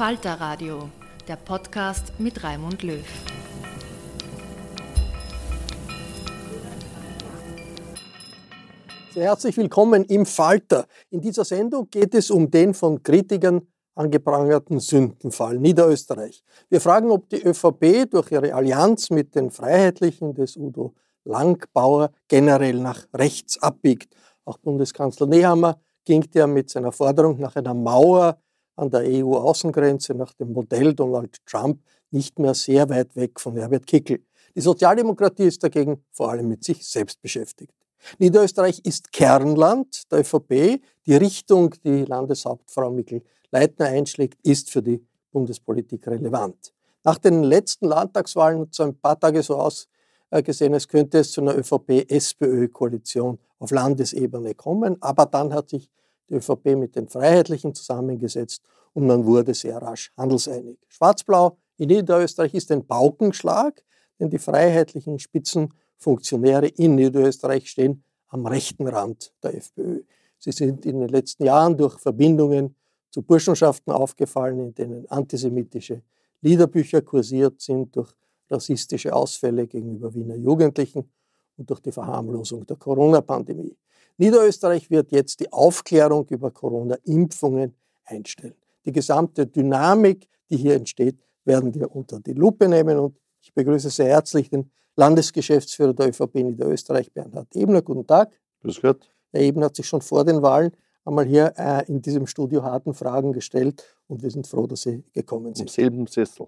Falter Radio, der Podcast mit Raimund Löw. Sehr herzlich willkommen im Falter. In dieser Sendung geht es um den von Kritikern angeprangerten Sündenfall Niederösterreich. Wir fragen, ob die ÖVP durch ihre Allianz mit den Freiheitlichen des Udo Langbauer generell nach rechts abbiegt. Auch Bundeskanzler Nehammer ging ja mit seiner Forderung nach einer Mauer an der EU-Außengrenze nach dem Modell Donald Trump nicht mehr sehr weit weg von Herbert Kickel. Die Sozialdemokratie ist dagegen vor allem mit sich selbst beschäftigt. Niederösterreich ist Kernland der ÖVP. Die Richtung, die Landeshauptfrau Mikkel Leitner einschlägt, ist für die Bundespolitik relevant. Nach den letzten Landtagswahlen hat es ein paar Tage so ausgesehen, als könnte es zu einer ÖVP-SPÖ-Koalition auf Landesebene kommen. Aber dann hat sich die ÖVP mit den Freiheitlichen zusammengesetzt und man wurde sehr rasch handelseinig. Schwarz-Blau in Niederösterreich ist ein Paukenschlag, denn die freiheitlichen Spitzenfunktionäre in Niederösterreich stehen am rechten Rand der FPÖ. Sie sind in den letzten Jahren durch Verbindungen zu Burschenschaften aufgefallen, in denen antisemitische Liederbücher kursiert sind, durch rassistische Ausfälle gegenüber Wiener Jugendlichen und durch die Verharmlosung der Corona-Pandemie. Niederösterreich wird jetzt die Aufklärung über Corona-Impfungen einstellen. Die gesamte Dynamik, die hier entsteht, werden wir unter die Lupe nehmen und ich begrüße sehr herzlich den Landesgeschäftsführer der ÖVP Niederösterreich, Bernhard Ebner. Guten Tag. Grüß Gott. Herr Ebner hat sich schon vor den Wahlen einmal hier äh, in diesem Studio harten Fragen gestellt und wir sind froh, dass Sie gekommen sind. Im selben Sessel.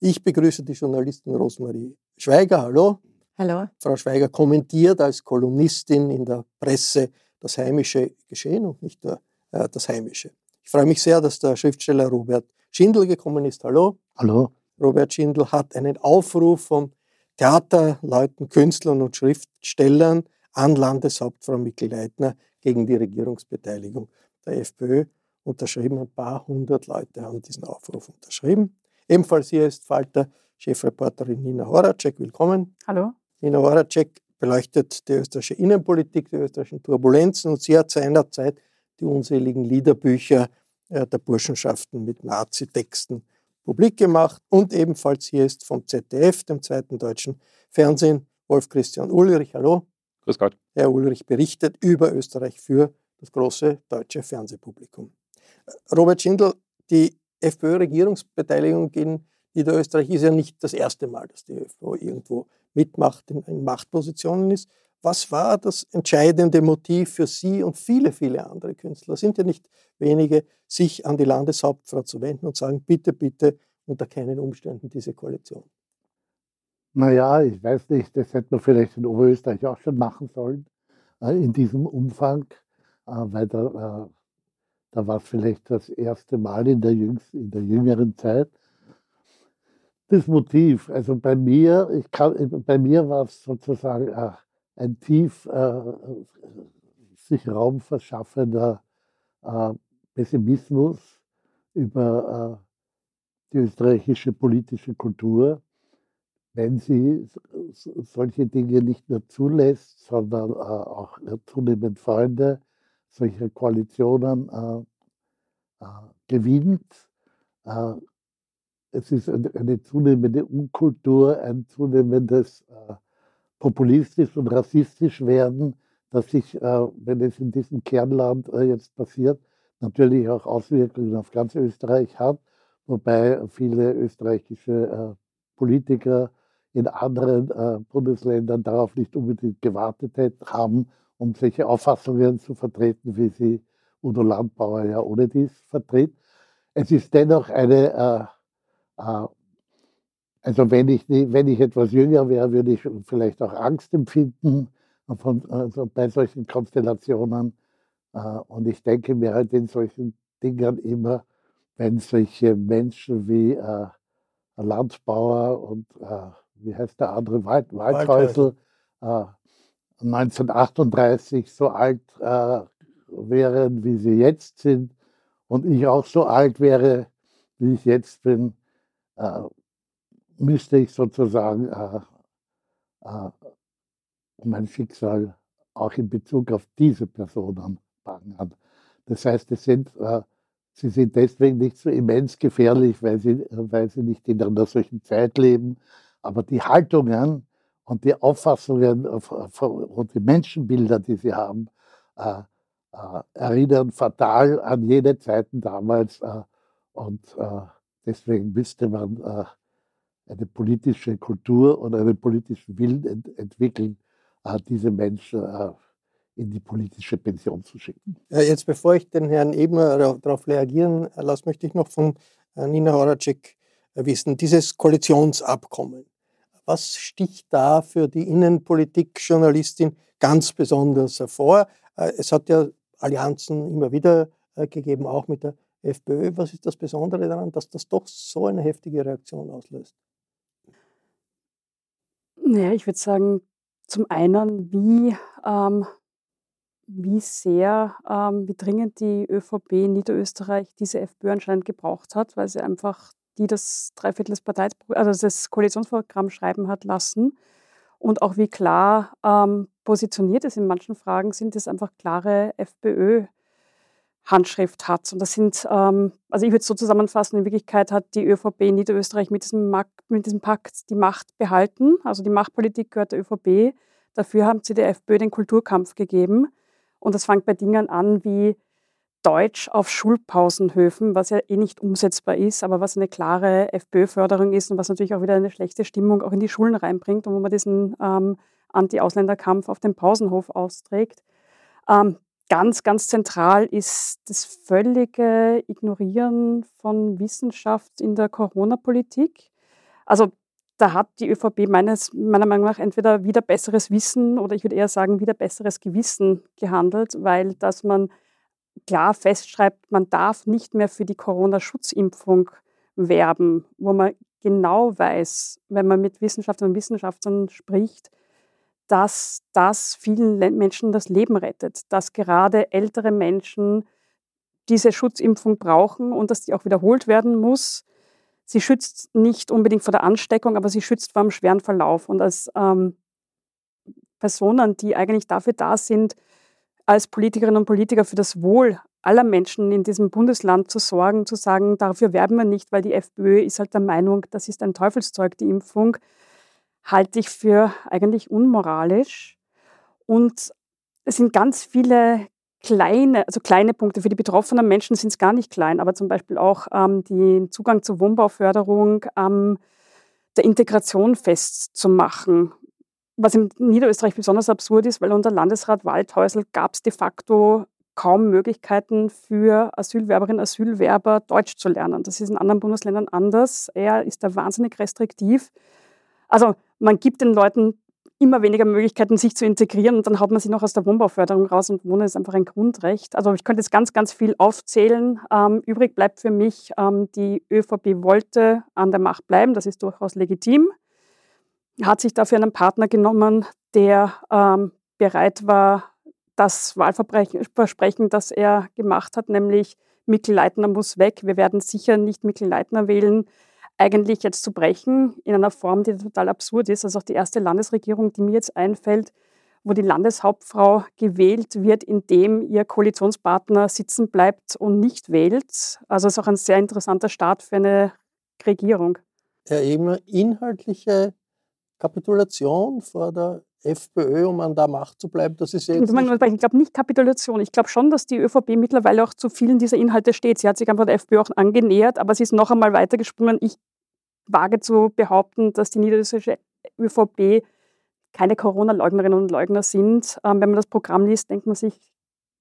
Ich begrüße die Journalistin Rosmarie Schweiger. Hallo. Hallo. Frau Schweiger kommentiert als Kolumnistin in der Presse das heimische Geschehen und nicht nur äh, das heimische. Ich freue mich sehr, dass der Schriftsteller Robert Schindel gekommen ist. Hallo. Hallo. Robert Schindel hat einen Aufruf von Theaterleuten, Künstlern und Schriftstellern an Landeshauptfrau Mikkel Leitner gegen die Regierungsbeteiligung der FPÖ unterschrieben. Ein paar hundert Leute haben diesen Aufruf unterschrieben. Ebenfalls hier ist Falter Chefreporterin Nina Horacek. Willkommen. Hallo. Nina Horacek beleuchtet die österreichische Innenpolitik, die österreichischen Turbulenzen und sie hat seinerzeit die unzähligen Liederbücher äh, der Burschenschaften mit Nazi-Texten publik gemacht. Und ebenfalls hier ist vom ZDF, dem zweiten deutschen Fernsehen, Wolf Christian Ulrich. Hallo. Grüß Gott. Herr Ulrich berichtet über Österreich für das große deutsche Fernsehpublikum. Robert Schindel, die FPÖ-Regierungsbeteiligung in Niederösterreich ist ja nicht das erste Mal, dass die ÖVP irgendwo mitmacht, in, in Machtpositionen ist. Was war das entscheidende Motiv für Sie und viele, viele andere Künstler? Sind ja nicht wenige, sich an die Landeshauptfrau zu wenden und sagen, bitte, bitte, unter keinen Umständen diese Koalition. Naja, ich weiß nicht, das hätte man vielleicht in Oberösterreich auch schon machen sollen, äh, in diesem Umfang, äh, weil da, äh, da war es vielleicht das erste Mal in der, jüngst, in der jüngeren Zeit. Das Motiv, also bei mir, ich kann, bei mir war es sozusagen äh, ein tief äh, sich Raum verschaffender äh, Pessimismus über die österreichische politische Kultur, wenn sie solche Dinge nicht nur zulässt, sondern auch zunehmend Freunde solcher Koalitionen gewinnt. Es ist eine zunehmende Unkultur, ein zunehmendes populistisch und rassistisch werden, das sich, wenn es in diesem Kernland jetzt passiert, natürlich auch Auswirkungen auf ganz Österreich hat wobei viele österreichische äh, Politiker in anderen äh, Bundesländern darauf nicht unbedingt gewartet haben, um solche Auffassungen zu vertreten, wie sie Udo Landbauer ja ohne dies vertritt. Es ist dennoch eine, äh, äh, also wenn ich, wenn ich etwas jünger wäre, würde ich vielleicht auch Angst empfinden von, also bei solchen Konstellationen. Äh, und ich denke mir halt in solchen Dingen immer, wenn solche Menschen wie äh, Landbauer und äh, wie heißt der andere, Wald, Waldhäusl, äh, 1938 so alt äh, wären, wie sie jetzt sind, und ich auch so alt wäre, wie ich jetzt bin, äh, müsste ich sozusagen äh, mein Schicksal auch in Bezug auf diese Personen bangen. Das heißt, es sind Sie sind deswegen nicht so immens gefährlich, weil sie, weil sie nicht in einer solchen Zeit leben. Aber die Haltungen und die Auffassungen und die Menschenbilder, die sie haben, äh, äh, erinnern fatal an jene Zeiten damals. Äh, und äh, deswegen müsste man äh, eine politische Kultur und einen politischen Willen ent entwickeln, äh, diese Menschen in die politische Pension zu schicken. Jetzt, bevor ich den Herrn Ebner darauf reagieren lasse, möchte ich noch von äh, Nina Horacek äh, wissen, dieses Koalitionsabkommen. Was sticht da für die Innenpolitik-Journalistin ganz besonders hervor? Äh, es hat ja Allianzen immer wieder gegeben, auch mit der FPÖ. Was ist das Besondere daran, dass das doch so eine heftige Reaktion auslöst? Naja, ich würde sagen, zum einen, wie ähm, wie sehr, ähm, wie dringend die ÖVP in Niederösterreich diese FPÖ anscheinend gebraucht hat, weil sie einfach die das Dreiviertel des Partei also das Koalitionsprogramm schreiben hat lassen und auch wie klar ähm, positioniert es in manchen Fragen sind, es einfach klare FPÖ Handschrift hat. Und das sind, ähm, also ich würde es so zusammenfassen, in Wirklichkeit hat die ÖVP in Niederösterreich mit diesem, mit diesem Pakt die Macht behalten. Also die Machtpolitik gehört der ÖVP. Dafür haben sie der FPÖ den Kulturkampf gegeben. Und das fängt bei Dingen an wie Deutsch auf Schulpausenhöfen, was ja eh nicht umsetzbar ist, aber was eine klare FPÖ-Förderung ist und was natürlich auch wieder eine schlechte Stimmung auch in die Schulen reinbringt und wo man diesen ähm, Anti-Ausländerkampf auf dem Pausenhof austrägt. Ähm, ganz, ganz zentral ist das völlige Ignorieren von Wissenschaft in der Corona-Politik. Also da hat die ÖVP meines, meiner Meinung nach entweder wieder besseres Wissen oder ich würde eher sagen wieder besseres Gewissen gehandelt, weil dass man klar festschreibt, man darf nicht mehr für die Corona-Schutzimpfung werben, wo man genau weiß, wenn man mit Wissenschaftlern und Wissenschaftlern spricht, dass das vielen Menschen das Leben rettet, dass gerade ältere Menschen diese Schutzimpfung brauchen und dass die auch wiederholt werden muss sie schützt nicht unbedingt vor der Ansteckung, aber sie schützt vor einem schweren Verlauf. Und als ähm, Personen, die eigentlich dafür da sind, als Politikerinnen und Politiker für das Wohl aller Menschen in diesem Bundesland zu sorgen, zu sagen, dafür werben wir nicht, weil die FPÖ ist halt der Meinung, das ist ein Teufelszeug, die Impfung, halte ich für eigentlich unmoralisch. Und es sind ganz viele kleine, also kleine Punkte. Für die betroffenen Menschen sind es gar nicht klein, aber zum Beispiel auch ähm, den Zugang zur Wohnbauförderung ähm, der Integration festzumachen. Was in Niederösterreich besonders absurd ist, weil unter Landesrat Waldhäusl gab es de facto kaum Möglichkeiten für Asylwerberinnen und Asylwerber Deutsch zu lernen. Das ist in anderen Bundesländern anders. Er ist da wahnsinnig restriktiv. Also man gibt den Leuten immer weniger Möglichkeiten, sich zu integrieren und dann haut man sie noch aus der Wohnbauförderung raus und Wohnen ist einfach ein Grundrecht. Also ich könnte jetzt ganz, ganz viel aufzählen. Ähm, übrig bleibt für mich, ähm, die ÖVP wollte an der Macht bleiben, das ist durchaus legitim, hat sich dafür einen Partner genommen, der ähm, bereit war, das Wahlversprechen, das er gemacht hat, nämlich Mikkel Leitner muss weg. Wir werden sicher nicht Mikkel Leitner wählen eigentlich jetzt zu brechen in einer Form, die total absurd ist. Also auch die erste Landesregierung, die mir jetzt einfällt, wo die Landeshauptfrau gewählt wird, indem ihr Koalitionspartner sitzen bleibt und nicht wählt. Also ist auch ein sehr interessanter Start für eine Regierung. Ja, eben inhaltliche Kapitulation vor der FPÖ, um an der Macht zu bleiben, das ist jetzt. Ich glaube nicht Kapitulation. Ich glaube schon, dass die ÖVP mittlerweile auch zu vielen dieser Inhalte steht. Sie hat sich einfach der FPÖ auch angenähert, aber sie ist noch einmal weitergesprungen. Ich wage zu behaupten, dass die niederländische ÖVP keine Corona-Leugnerinnen und Leugner sind. Ähm, wenn man das Programm liest, denkt man sich,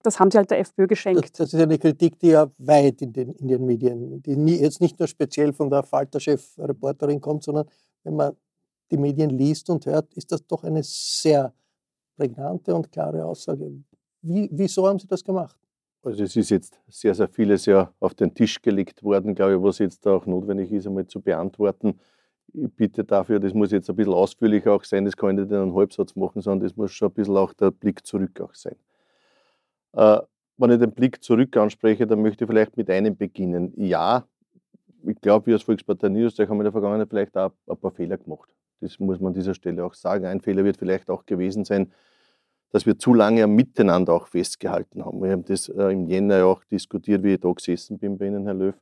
das haben sie halt der FPÖ geschenkt. Das, das ist eine Kritik, die ja weit in den, in den Medien, die nie, jetzt nicht nur speziell von der Falter-Chef-Reporterin kommt, sondern wenn man die Medien liest und hört, ist das doch eine sehr prägnante und klare Aussage. Wie, wieso haben Sie das gemacht? Also es ist jetzt sehr, sehr vieles ja auf den Tisch gelegt worden, glaube ich, was jetzt auch notwendig ist, einmal zu beantworten. Ich bitte dafür, das muss jetzt ein bisschen ausführlicher auch sein, das kann ich nicht in einem Halbsatz machen, sondern das muss schon ein bisschen auch der Blick zurück auch sein. Äh, wenn ich den Blick zurück anspreche, dann möchte ich vielleicht mit einem beginnen. Ja, ich glaube, wir als Volkspartei Niederösterreich haben in der Vergangenheit vielleicht auch ein paar Fehler gemacht. Das muss man an dieser Stelle auch sagen. Ein Fehler wird vielleicht auch gewesen sein, dass wir zu lange am Miteinander auch festgehalten haben. Wir haben das äh, im Jänner auch diskutiert, wie ich da gesessen bin bei Ihnen, Herr Löw.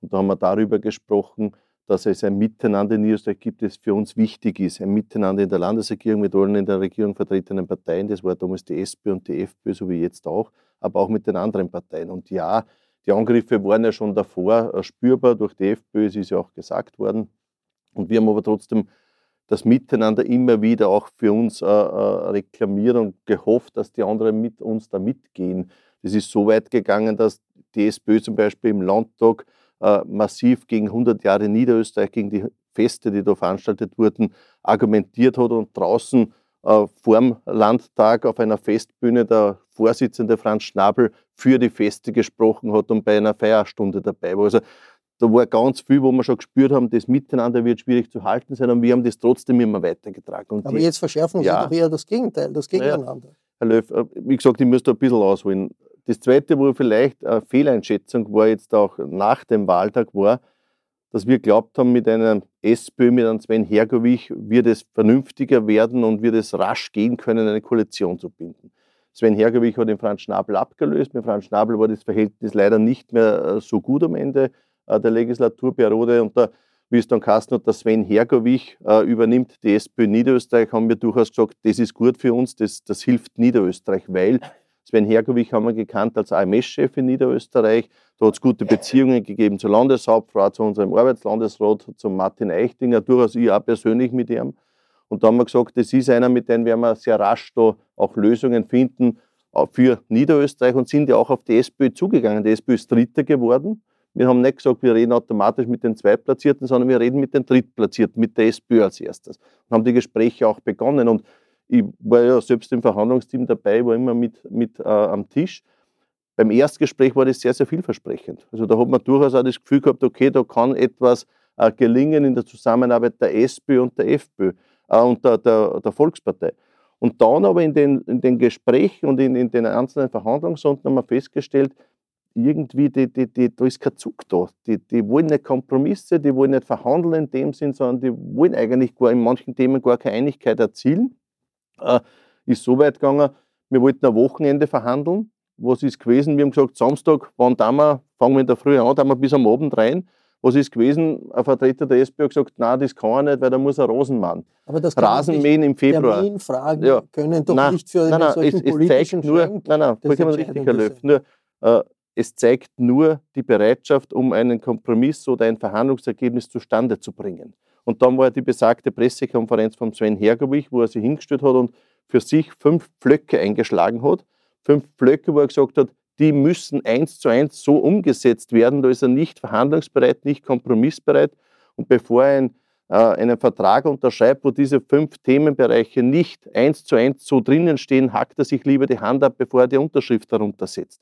Und da haben wir darüber gesprochen, dass es ein Miteinander in Österreich gibt, das für uns wichtig ist. Ein Miteinander in der Landesregierung mit allen in der Regierung vertretenen Parteien. Das war damals die SP und die FPÖ, so wie jetzt auch, aber auch mit den anderen Parteien. Und ja, die Angriffe waren ja schon davor äh, spürbar durch die FPÖ, es ist ja auch gesagt worden. Und wir haben aber trotzdem das Miteinander immer wieder auch für uns äh, äh, reklamiert und gehofft, dass die anderen mit uns da mitgehen. Das ist so weit gegangen, dass die SPÖ zum Beispiel im Landtag äh, massiv gegen 100 Jahre Niederösterreich, gegen die Feste, die da veranstaltet wurden, argumentiert hat und draußen äh, vorm Landtag auf einer Festbühne der Vorsitzende Franz Schnabel für die Feste gesprochen hat und bei einer Feierstunde dabei war. Also da war ganz viel, wo wir schon gespürt haben, das Miteinander wird schwierig zu halten sein und wir haben das trotzdem immer weitergetragen. Und Aber die, jetzt verschärfen ja, Sie doch eher das Gegenteil, das Gegeneinander. Herr Löw, äh, wie gesagt, ich muss da ein bisschen ausholen. Das Zweite, wo vielleicht eine Fehleinschätzung war, jetzt auch nach dem Wahltag, war, dass wir glaubt haben, mit einem SPÖ, mit einem Sven Hergovich wird es vernünftiger werden und wird es rasch gehen können, eine Koalition zu binden. Sven Hergovich hat den Franz Schnabel abgelöst. Mit Franz Schnabel war das Verhältnis leider nicht mehr äh, so gut am Ende. Äh, der Legislaturperiode. Und es dann geheißen hat, der Sven Hergovich äh, übernimmt die SPÖ Niederösterreich, haben wir durchaus gesagt, das ist gut für uns, das, das hilft Niederösterreich, weil Sven Hergovich haben wir gekannt als AMS-Chef in Niederösterreich. Da hat es gute Beziehungen gegeben zur Landeshauptfrau, zu unserem Arbeitslandesrat, zum Martin Eichtinger, durchaus ich auch persönlich mit ihm. Und da haben wir gesagt, das ist einer, mit dem werden wir sehr rasch da auch Lösungen finden äh, für Niederösterreich und sind ja auch auf die SPÖ zugegangen. Die SPÖ ist Dritter geworden. Wir haben nicht gesagt, wir reden automatisch mit den Zweitplatzierten, sondern wir reden mit den Drittplatzierten, mit der SPÖ als erstes. Und haben die Gespräche auch begonnen. Und ich war ja selbst im Verhandlungsteam dabei, war immer mit, mit äh, am Tisch. Beim Erstgespräch war das sehr, sehr vielversprechend. Also da hat man durchaus auch das Gefühl gehabt, okay, da kann etwas äh, gelingen in der Zusammenarbeit der SPÖ und der FPÖ äh, und der, der, der, Volkspartei. Und dann aber in den, in den Gesprächen und in, in den einzelnen Verhandlungsrunden haben wir festgestellt, irgendwie, die, die, die, da ist kein Zug da. Die, die wollen nicht Kompromisse, die wollen nicht verhandeln in dem Sinn, sondern die wollen eigentlich gar in manchen Themen gar keine Einigkeit erzielen. Äh, ist so weit gegangen, wir wollten ein Wochenende verhandeln. Was ist gewesen? Wir haben gesagt, Samstag, wann da wir, fangen wir in der Früh an, da wir bis am Abend rein. Was ist gewesen? Ein Vertreter der SPÖ hat gesagt, nein, das kann er nicht, weil da muss er Rasenmann. Aber das Rasenmähen im Februar. Fragen Ja. können doch Nein, nicht für Nein, nein, es, solchen es politischen zeigt nur, nein, nein, das vollkommen richtig, Herr Löw. Nur, äh, es zeigt nur die Bereitschaft, um einen Kompromiss oder ein Verhandlungsergebnis zustande zu bringen. Und dann war die besagte Pressekonferenz von Sven Hergowich, wo er sich hingestellt hat und für sich fünf Pflöcke eingeschlagen hat. Fünf Pflöcke, wo er gesagt hat, die müssen eins zu eins so umgesetzt werden. Da ist er nicht verhandlungsbereit, nicht kompromissbereit. Und bevor er ein, äh, einen Vertrag unterschreibt, wo diese fünf Themenbereiche nicht eins zu eins so drinnen stehen, hackt er sich lieber die Hand ab, bevor er die Unterschrift darunter setzt.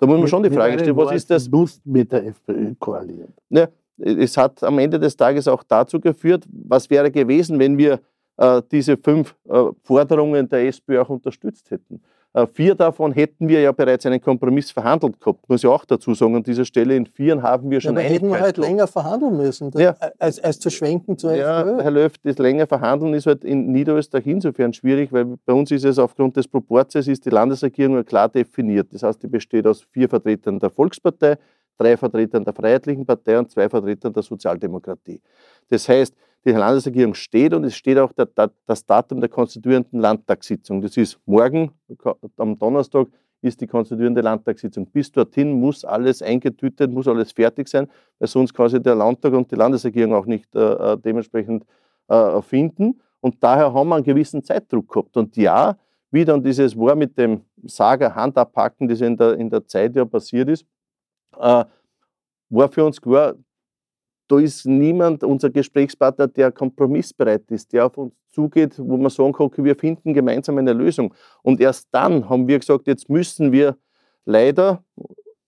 Da muss man schon die Frage stellen, was ist das? Musst mit der FPÖ koalieren. Ja, es hat am Ende des Tages auch dazu geführt, was wäre gewesen, wenn wir äh, diese fünf äh, Forderungen der SPÖ auch unterstützt hätten. Äh, vier davon hätten wir ja bereits einen Kompromiss verhandelt gehabt, muss ich auch dazu sagen. An dieser Stelle in vieren haben wir Ja, schon aber hätten wir Einigkeit halt länger verhandeln müssen, Ja. als, als zu schwenken zur Ja, FPÖ. Herr Löw, das länger Verhandeln ist halt in Niederösterreich insofern schwierig, weil bei uns ist es aufgrund des Proports, ist die Landesregierung klar definiert. Das heißt, die besteht aus vier Vertretern der Volkspartei, drei Vertretern der Freiheitlichen Partei und zwei Vertretern der Sozialdemokratie. Das heißt, die Landesregierung steht und es steht auch der, das Datum der konstituierenden Landtagssitzung. Das ist morgen, am Donnerstag, ist die konstituierende Landtagssitzung. Bis dorthin muss alles eingetütet, muss alles fertig sein, weil sonst quasi der Landtag und die Landesregierung auch nicht äh, äh, dementsprechend äh, finden. Und daher haben wir einen gewissen Zeitdruck gehabt. Und ja, wie dann dieses war mit dem Sager Handabpacken, das in der, in der Zeit ja passiert ist, äh, war für uns klar, da ist niemand, unser Gesprächspartner, der kompromissbereit ist, der auf uns zugeht, wo man sagen kann, okay, wir finden gemeinsam eine Lösung. Und erst dann haben wir gesagt, jetzt müssen wir leider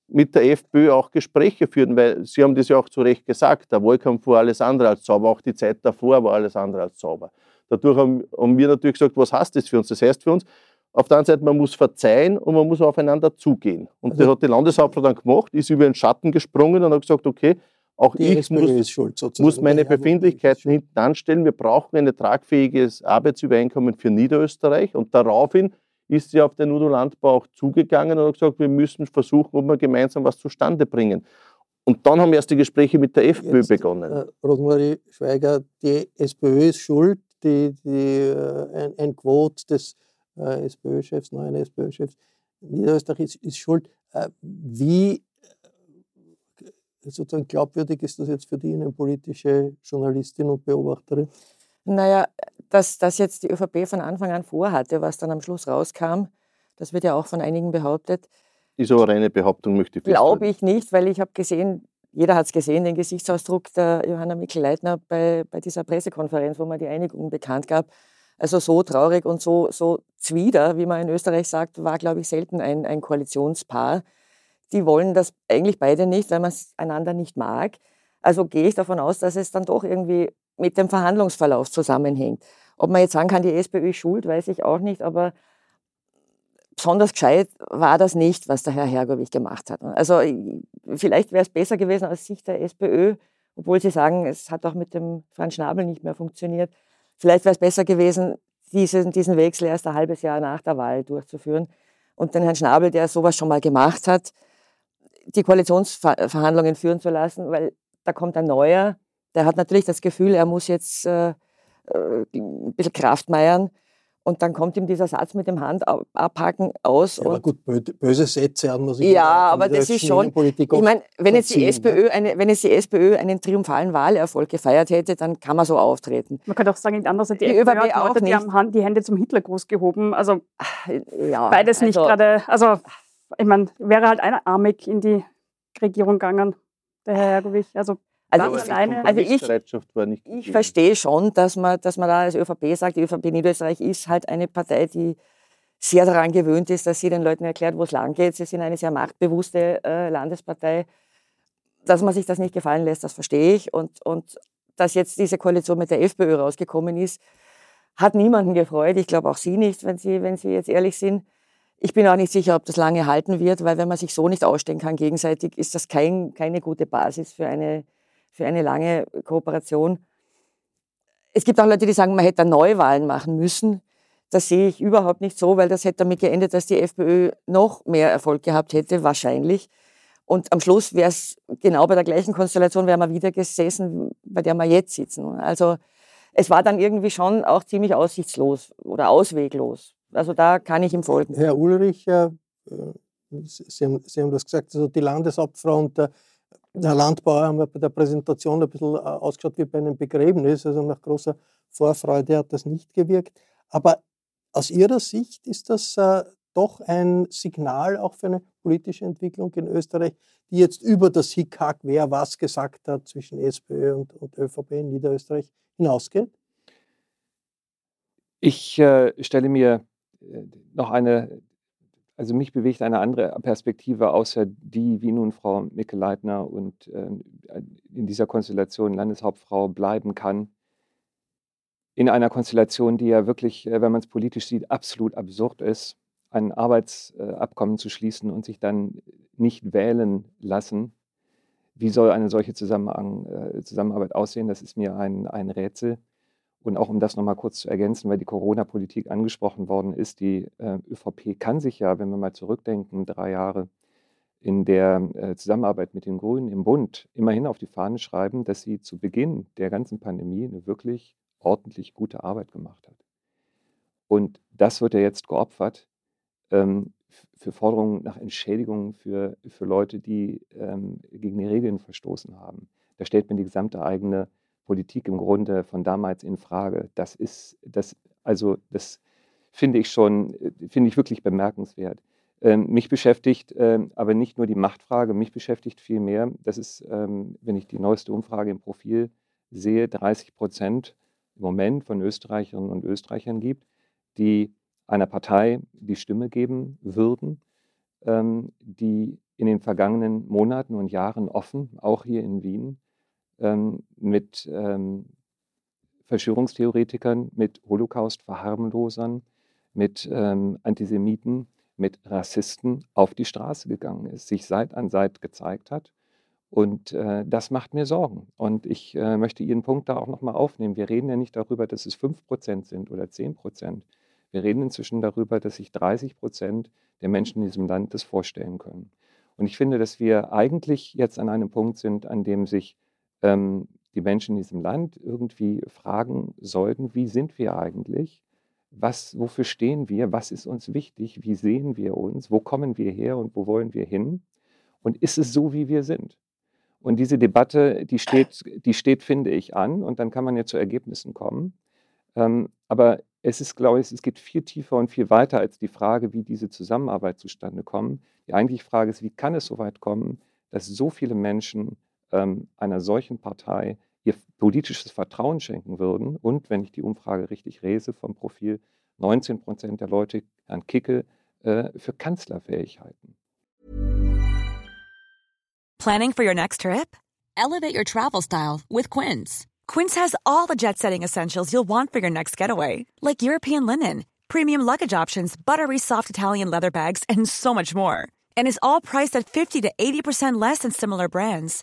mit der FPÖ auch Gespräche führen, weil Sie haben das ja auch zu Recht gesagt, der Wahlkampf war alles andere als sauber, auch die Zeit davor war alles andere als sauber. Dadurch haben, haben wir natürlich gesagt, was heißt das für uns? Das heißt für uns, auf der einen Seite, man muss verzeihen und man muss aufeinander zugehen. Und Also- das hat die Landeshauptfrau dann gemacht, ist über den Schatten gesprungen und hat gesagt, okay, auch Die ich muss, ist schuld muss meine Befindlichkeiten hinten anstellen. Wir brauchen ein tragfähiges Arbeitsübereinkommen für Niederösterreich. Und daraufhin ist sie auf den Udo-Landbau auch zugegangen und hat gesagt, wir müssen versuchen, ob wir gemeinsam was zustande bringen. Und dann haben erst die Gespräche mit der FPÖ Jetzt, begonnen. Äh, Rosemarie Schweiger, die SPÖ ist schuld, die, die, äh, ein, ein Quote des äh, SPÖ-Chefs, neuen SPÖ-Chefs, Niederösterreich ist, ist schuld. Äh, wie äh, sozusagen glaubwürdig ist das jetzt für die innenpolitische Journalistin und Beobachterin? Naja, dass das jetzt die ÖVP von Anfang an vorhatte, was dann am Schluss rauskam, das wird ja auch von einigen behauptet, Ist aber eine Behauptung, möchte ich glaube ich nicht, weil ich habe gesehen, jeder hat es gesehen, den Gesichtsausdruck der Johanna Mikl-Leitner bei, bei dieser Pressekonferenz, wo man die Einigung bekannt gab. Also so traurig und so, so zwider, wie man in Österreich sagt, war, glaube ich, selten ein, ein Koalitionspaar. Die wollen das eigentlich beide nicht, weil man es einander nicht mag. Also gehe ich davon aus, dass es dann doch irgendwie mit dem Verhandlungsverlauf zusammenhängt. Ob man jetzt sagen kann, die SPÖ ist schuld, weiß ich auch nicht, aber besonders gescheit war das nicht, was der Herr Hergowich gemacht hat. Also ich- vielleicht wäre es besser gewesen aus Sicht der SPÖ, obwohl sie sagen, es hat auch mit dem Franz Schnabel nicht mehr funktioniert. Vielleicht wäre es besser gewesen, diesen, diesen Wechsel erst ein halbes Jahr nach der Wahl durchzuführen und den Herrn Schnabel, der sowas schon mal gemacht hat, die Koalitionsverhandlungen führen zu lassen, weil da kommt ein neuer, der hat natürlich das Gefühl, er muss jetzt äh, äh, ein bisschen Kraft meiern. Und dann kommt ihm dieser Satz mit dem Hand ab- abhaken aus. Ja, aber gut, bö- böse Sätze haben wir sich Ja, aber das ist schon- ich meine, wenn jetzt, die verziehen, ne? SPÖ eine, wenn jetzt die SPÖ einen triumphalen Wahlerfolg gefeiert hätte, dann kann man so auftreten. Man könnte auch sagen, die andere Seite, die, Die FPÖ ÖVP hat auch Leute, die nicht. haben die Hände zum Hitlergruß gehoben. Also Ja, beides nicht also, gerade, also ich meine, wäre halt einarmig in die Regierung gegangen, der Herr Hergowich. Also Also alleine. also ich- Kompromissbereitschaft war nicht Ich verstehe schon, dass man, dass man da als ÖVP sagt, die ÖVP Niederösterreich ist halt eine Partei, die sehr daran gewöhnt ist, dass sie den Leuten erklärt, wo es lang geht. Sie sind eine sehr machtbewusste äh, Landespartei. Dass man sich das nicht gefallen lässt, das verstehe ich. Und, und dass jetzt diese Koalition mit der FPÖ rausgekommen ist, hat niemanden gefreut. Ich glaube auch Sie nicht, wenn Sie, wenn Sie jetzt ehrlich sind. Ich bin auch nicht sicher, ob das lange halten wird, weil wenn man sich so nicht ausstehen kann gegenseitig, ist das kein, keine gute Basis für eine, für eine lange Kooperation. Es gibt auch Leute, die sagen, man hätte Neuwahlen machen müssen. Das sehe ich überhaupt nicht so, weil das hätte damit geendet, dass die FPÖ noch mehr Erfolg gehabt hätte, wahrscheinlich. Und am Schluss wäre es genau bei der gleichen Konstellation, wären wir wieder gesessen, bei der wir jetzt sitzen. Also es war dann irgendwie schon auch ziemlich aussichtslos oder ausweglos. Also da kann ich ihm folgen. Herr Ulrich, äh, Sie, haben, Sie haben das gesagt, also die Landeshauptfrau und der, der Landbauer haben bei der Präsentation ein bisschen äh, ausgeschaut wie bei einem Begräbnis, also nach großer Vorfreude hat das nicht gewirkt. Aber aus Ihrer Sicht ist das äh, doch ein Signal auch für eine politische Entwicklung in Österreich, die jetzt über das Hickhack, wer was gesagt hat zwischen SPÖ und, und ÖVP in Niederösterreich hinausgeht? Ich äh, stelle mir noch eine, also mich bewegt eine andere Perspektive, außer die, wie nun Frau Micke-Leitner und äh, in dieser Konstellation Landeshauptfrau bleiben kann. In einer Konstellation, die ja wirklich, äh, wenn man es politisch sieht, absolut absurd ist ein Arbeitsabkommen zu schließen und sich dann nicht wählen lassen. Wie soll eine solche äh, Zusammenarbeit aussehen? Das ist mir ein, ein Rätsel. Und auch um das nochmal kurz zu ergänzen, weil die Corona-Politik angesprochen worden ist, die äh, ÖVP kann sich ja, wenn wir mal zurückdenken, drei Jahre in der äh, Zusammenarbeit mit den Grünen im Bund immerhin auf die Fahne schreiben, dass sie zu Beginn der ganzen Pandemie eine wirklich ordentlich gute Arbeit gemacht hat. Und das wird ja jetzt geopfert ähm, für Forderungen nach Entschädigungen für, für Leute, die ähm, gegen die Regeln verstoßen haben. Da stellt man die gesamte eigene Politik im Grunde von damals in Frage. Das ist, das, also das finde ich schon, finde ich wirklich bemerkenswert. Ähm, mich beschäftigt ähm, aber nicht nur die Machtfrage, mich beschäftigt vielmehr, das ist, ähm, wenn ich die neueste Umfrage im Profil sehe, 30 Prozent im Moment von Österreicherinnen und Österreichern gibt, die einer Partei die Stimme geben würden, ähm, die in den vergangenen Monaten und Jahren offen, auch hier in Wien, ähm, mit ähm, Verschwörungstheoretikern, mit Holocaust-Verharmlosern, mit ähm, Antisemiten, mit Rassisten auf die Straße gegangen ist, sich Seit an Seit gezeigt hat. Und äh, das macht mir Sorgen. Und ich äh, möchte Ihren Punkt da auch nochmal aufnehmen. Wir reden ja nicht darüber, dass es 5% sind oder 10%. Wir reden inzwischen darüber, dass sich 30 Prozent der Menschen in diesem Land das vorstellen können. Und ich finde, dass wir eigentlich jetzt an einem Punkt sind, an dem sich ähm, die Menschen in diesem Land irgendwie fragen sollten, wie sind wir eigentlich? Was, wofür stehen wir? Was ist uns wichtig? Wie sehen wir uns? Wo kommen wir her und wo wollen wir hin? Und ist es so, wie wir sind? Und diese Debatte, die steht, die steht, finde ich, an und dann kann man ja zu Ergebnissen kommen. Ähm, aber es ist, glaube ich, es geht viel tiefer und viel weiter als die Frage, wie diese Zusammenarbeit zustande kommt. Die eigentliche Frage ist, wie kann es so weit kommen, dass so viele Menschen ähm, einer solchen Partei ihr politisches Vertrauen schenken würden und, wenn ich die Umfrage richtig lese, vom Profil 19 Prozent der Leute Herrn Kickel äh, für Kanzlerfähig halten. Planning for your next trip? Elevate your travel style with Quince. Quince has all the jet setting essentials you'll want for your next getaway, like European linen, premium luggage options, buttery soft Italian leather bags, and so much more. And is all priced at 50 to 80% less than similar brands.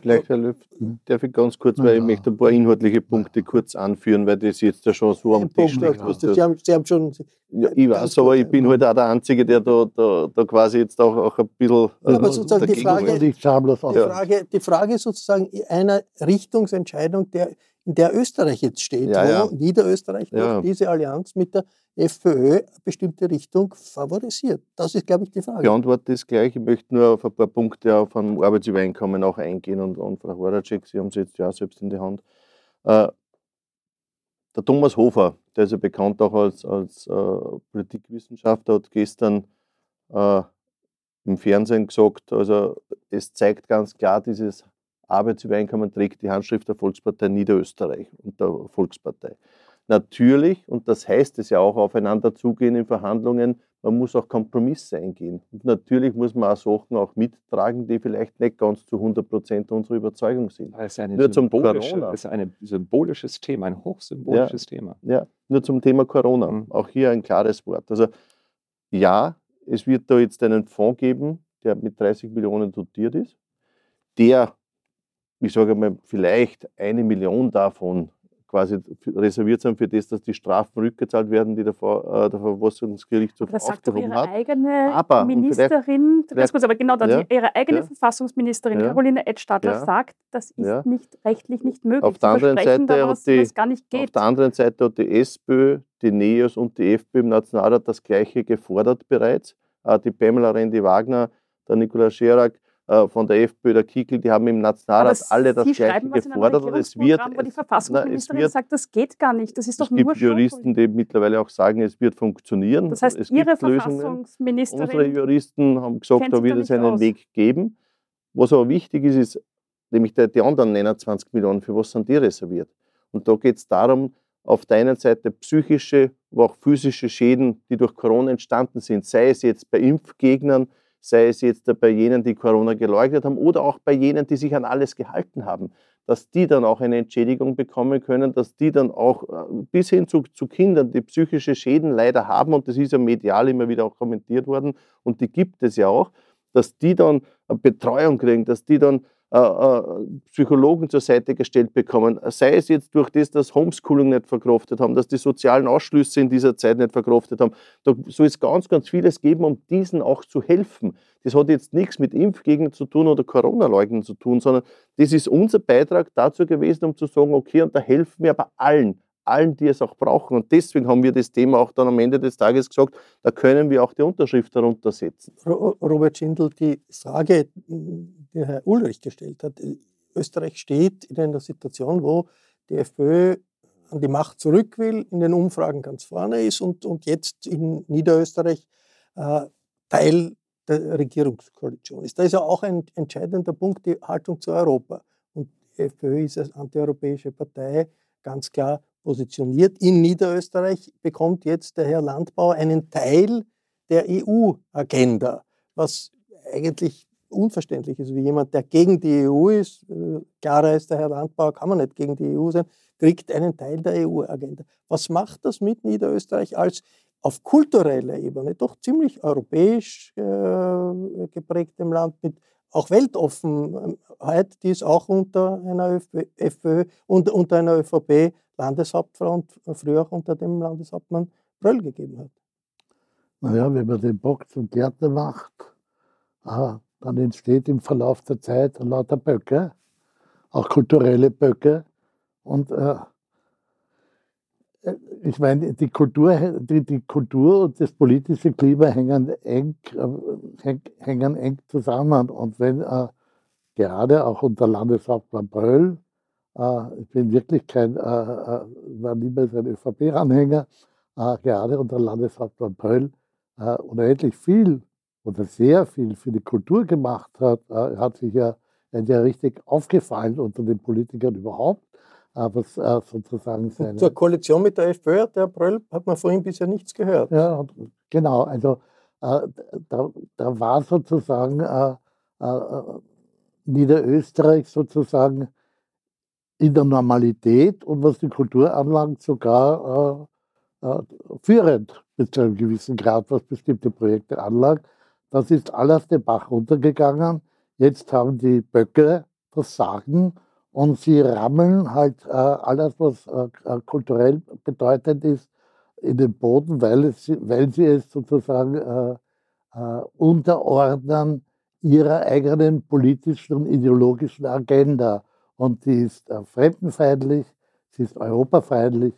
Vielleicht, Herr Löw, darf ich ganz kurz, weil ich möchte ein paar inhaltliche Punkte kurz anführen, weil das jetzt ja schon so am Tisch steht. Sie haben, Sie haben schon. Ja, ich weiß, aber ich bin halt auch der Einzige, der da, da, da quasi jetzt auch, auch ein bisschen. Ja, aber sozusagen die Frage, die, Frage, die Frage sozusagen einer Richtungsentscheidung, der, in der Österreich jetzt steht, ja, wo Niederösterreich durch diese Allianz mit der FPÖ eine bestimmte Richtung favorisiert? Das ist, glaube ich, die Frage. Die Antwort ist gleich. Ich möchte nur auf ein paar Punkte auf ein Arbeitsübereinkommen auch eingehen und, und Frau Horacek, Sie haben es jetzt ja selbst in die Hand. Äh, der Thomas Hofer, der ist ja bekannt auch als, als äh, Politikwissenschaftler, hat gestern äh, im Fernsehen gesagt, also es zeigt ganz klar, dieses Arbeitsübereinkommen trägt die Handschrift der Volkspartei Niederösterreich und der Volkspartei. Natürlich, und das heißt es ja auch, aufeinander zugehen in Verhandlungen, man muss auch Kompromisse eingehen. Und natürlich muss man auch Sachen auch mittragen, die vielleicht nicht ganz zu 100 Prozent unserer Überzeugung sind. Das ist, nur zum Corona. das ist ein symbolisches Thema, ein hochsymbolisches ja, Thema. Ja, nur zum Thema Corona. Mhm. Auch hier ein klares Wort. Also ja, es wird da jetzt einen Fonds geben, der mit 30 Millionen dotiert ist, der, ich sage mal, vielleicht eine Million davon quasi reserviert sind für das, dass die Strafen rückgezahlt werden, die der, äh, der Verfassungsgerichtshof das sagt aufgehoben ihre hat. eigene Aber, Ministerin, vielleicht- kurz, aber genau, Ja, ihre eigene ja, Verfassungsministerin ja, Caroline Edstadler sagt, das ist nicht rechtlich nicht möglich. Auf der anderen Seite da hat was, die- gar nicht Auf geht. der anderen Seite hat die SPÖ, die NEOS und die FPÖ im Nationalrat das Gleiche gefordert bereits. Äh, Die Pamela Rendi-Wagner, der Nikolaus Scherak von der FPÖ, der Kickel, die haben im Nationalrat Aber alle das Sie Gleiche gefordert. Und es wird, wo die Verfassungsministerin na, es wird, sagt, das geht gar nicht. Das ist doch es gibt nur Juristen, die mittlerweile auch sagen, es wird funktionieren. Das heißt, es Ihre gibt Lösungen. Unsere Verfassungsministerin Juristen haben gesagt, da wird es einen aus. Weg geben. Was aber wichtig ist, ist nämlich die, die anderen 29 Millionen, für was sind die reserviert? Und da geht es darum, auf der einen Seite psychische, aber auch physische Schäden, die durch Corona entstanden sind, sei es jetzt bei Impfgegnern, sei es jetzt bei jenen, die Corona geleugnet haben oder auch bei jenen, die sich an alles gehalten haben, dass die dann auch eine Entschädigung bekommen können, dass die dann auch äh, bis hin zu, zu Kindern, die psychische Schäden leider haben, und das ist ja medial immer wieder auch kommentiert worden, und die gibt es ja auch, dass die dann eine Betreuung kriegen, dass die dann äh, äh, Psychologen zur Seite gestellt bekommen, sei es jetzt durch das, dass Homeschooling nicht verkraftet haben, dass die sozialen Ausschlüsse in dieser Zeit nicht verkraftet haben. Da soll es ganz, ganz vieles geben, um diesen auch zu helfen. Das hat jetzt nichts mit Impfgegnern zu tun oder Corona-Leugnern zu tun, sondern das ist unser Beitrag dazu gewesen, um zu sagen, okay, und da helfen wir aber allen, allen, die es auch brauchen. Und deswegen haben wir das Thema auch dann am Ende des Tages gesagt, da können wir auch die Unterschrift darunter setzen. Ro- Robert Schindel, die Frage, die Herr Ulrich gestellt hat, Österreich steht in einer Situation, wo die FPÖ an die Macht zurück will, in den Umfragen ganz vorne ist und, und jetzt in Niederösterreich äh, Teil der Regierungskoalition ist. Da ist ja auch ein entscheidender Punkt die Haltung zu Europa. Und die FPÖ ist als antieuropäische Partei ganz klar positioniert. In Niederösterreich bekommt jetzt der Herr Landbauer einen Teil der EU-Agenda, was eigentlich unverständlich ist, wie jemand, der gegen die EU ist, äh, klarer ist der Herr Landbauer, kann man nicht gegen die EU sein, kriegt einen Teil der EU-Agenda. Was macht das mit Niederösterreich als auf kultureller Ebene doch ziemlich europäisch äh, geprägtem Land mit auch Weltoffenheit, die es auch unter einer FPÖ, und unter einer ÖVP Landeshauptfrau und früher auch unter dem Landeshauptmann Bröll gegeben hat. Naja, wenn man den Bock zum Gärtner macht, ah, dann entsteht im Verlauf der Zeit lauter Böcke, auch kulturelle Böcke. Und äh, ich meine, die Kultur, die, die Kultur und das politische Klima hängen eng, äh, häng, hängen eng zusammen. Und wenn äh, gerade auch unter Landeshauptmann Bröll, äh, ich bin wirklich kein, äh, äh, war niemals ein ÖVP-Anhänger, äh, gerade unter Landeshauptmann Bröll äh, unendlich viel oder sehr viel für die Kultur gemacht hat, äh, hat sich ja, ja richtig aufgefallen unter den Politikern überhaupt, was äh, sozusagen seine... Zur Koalition mit der FPÖ, der Bröll, hat man vorhin bisher nichts gehört. Ja, genau. Also äh, da, da war sozusagen äh, äh, Niederösterreich sozusagen in der Normalität und was die Kultur anlangt sogar äh, führend bis zu einem gewissen Grad, was bestimmte Projekte anlangt. Das ist alles den Bach runtergegangen. Jetzt haben die Böcke das Sagen und sie rammeln halt äh, alles, was äh, äh, kulturell bedeutend ist, in den Boden, weil, es, weil sie es sozusagen äh, äh, unterordnen ihrer eigenen politischen und ideologischen Agenda. Und die ist äh, fremdenfeindlich, sie ist europafeindlich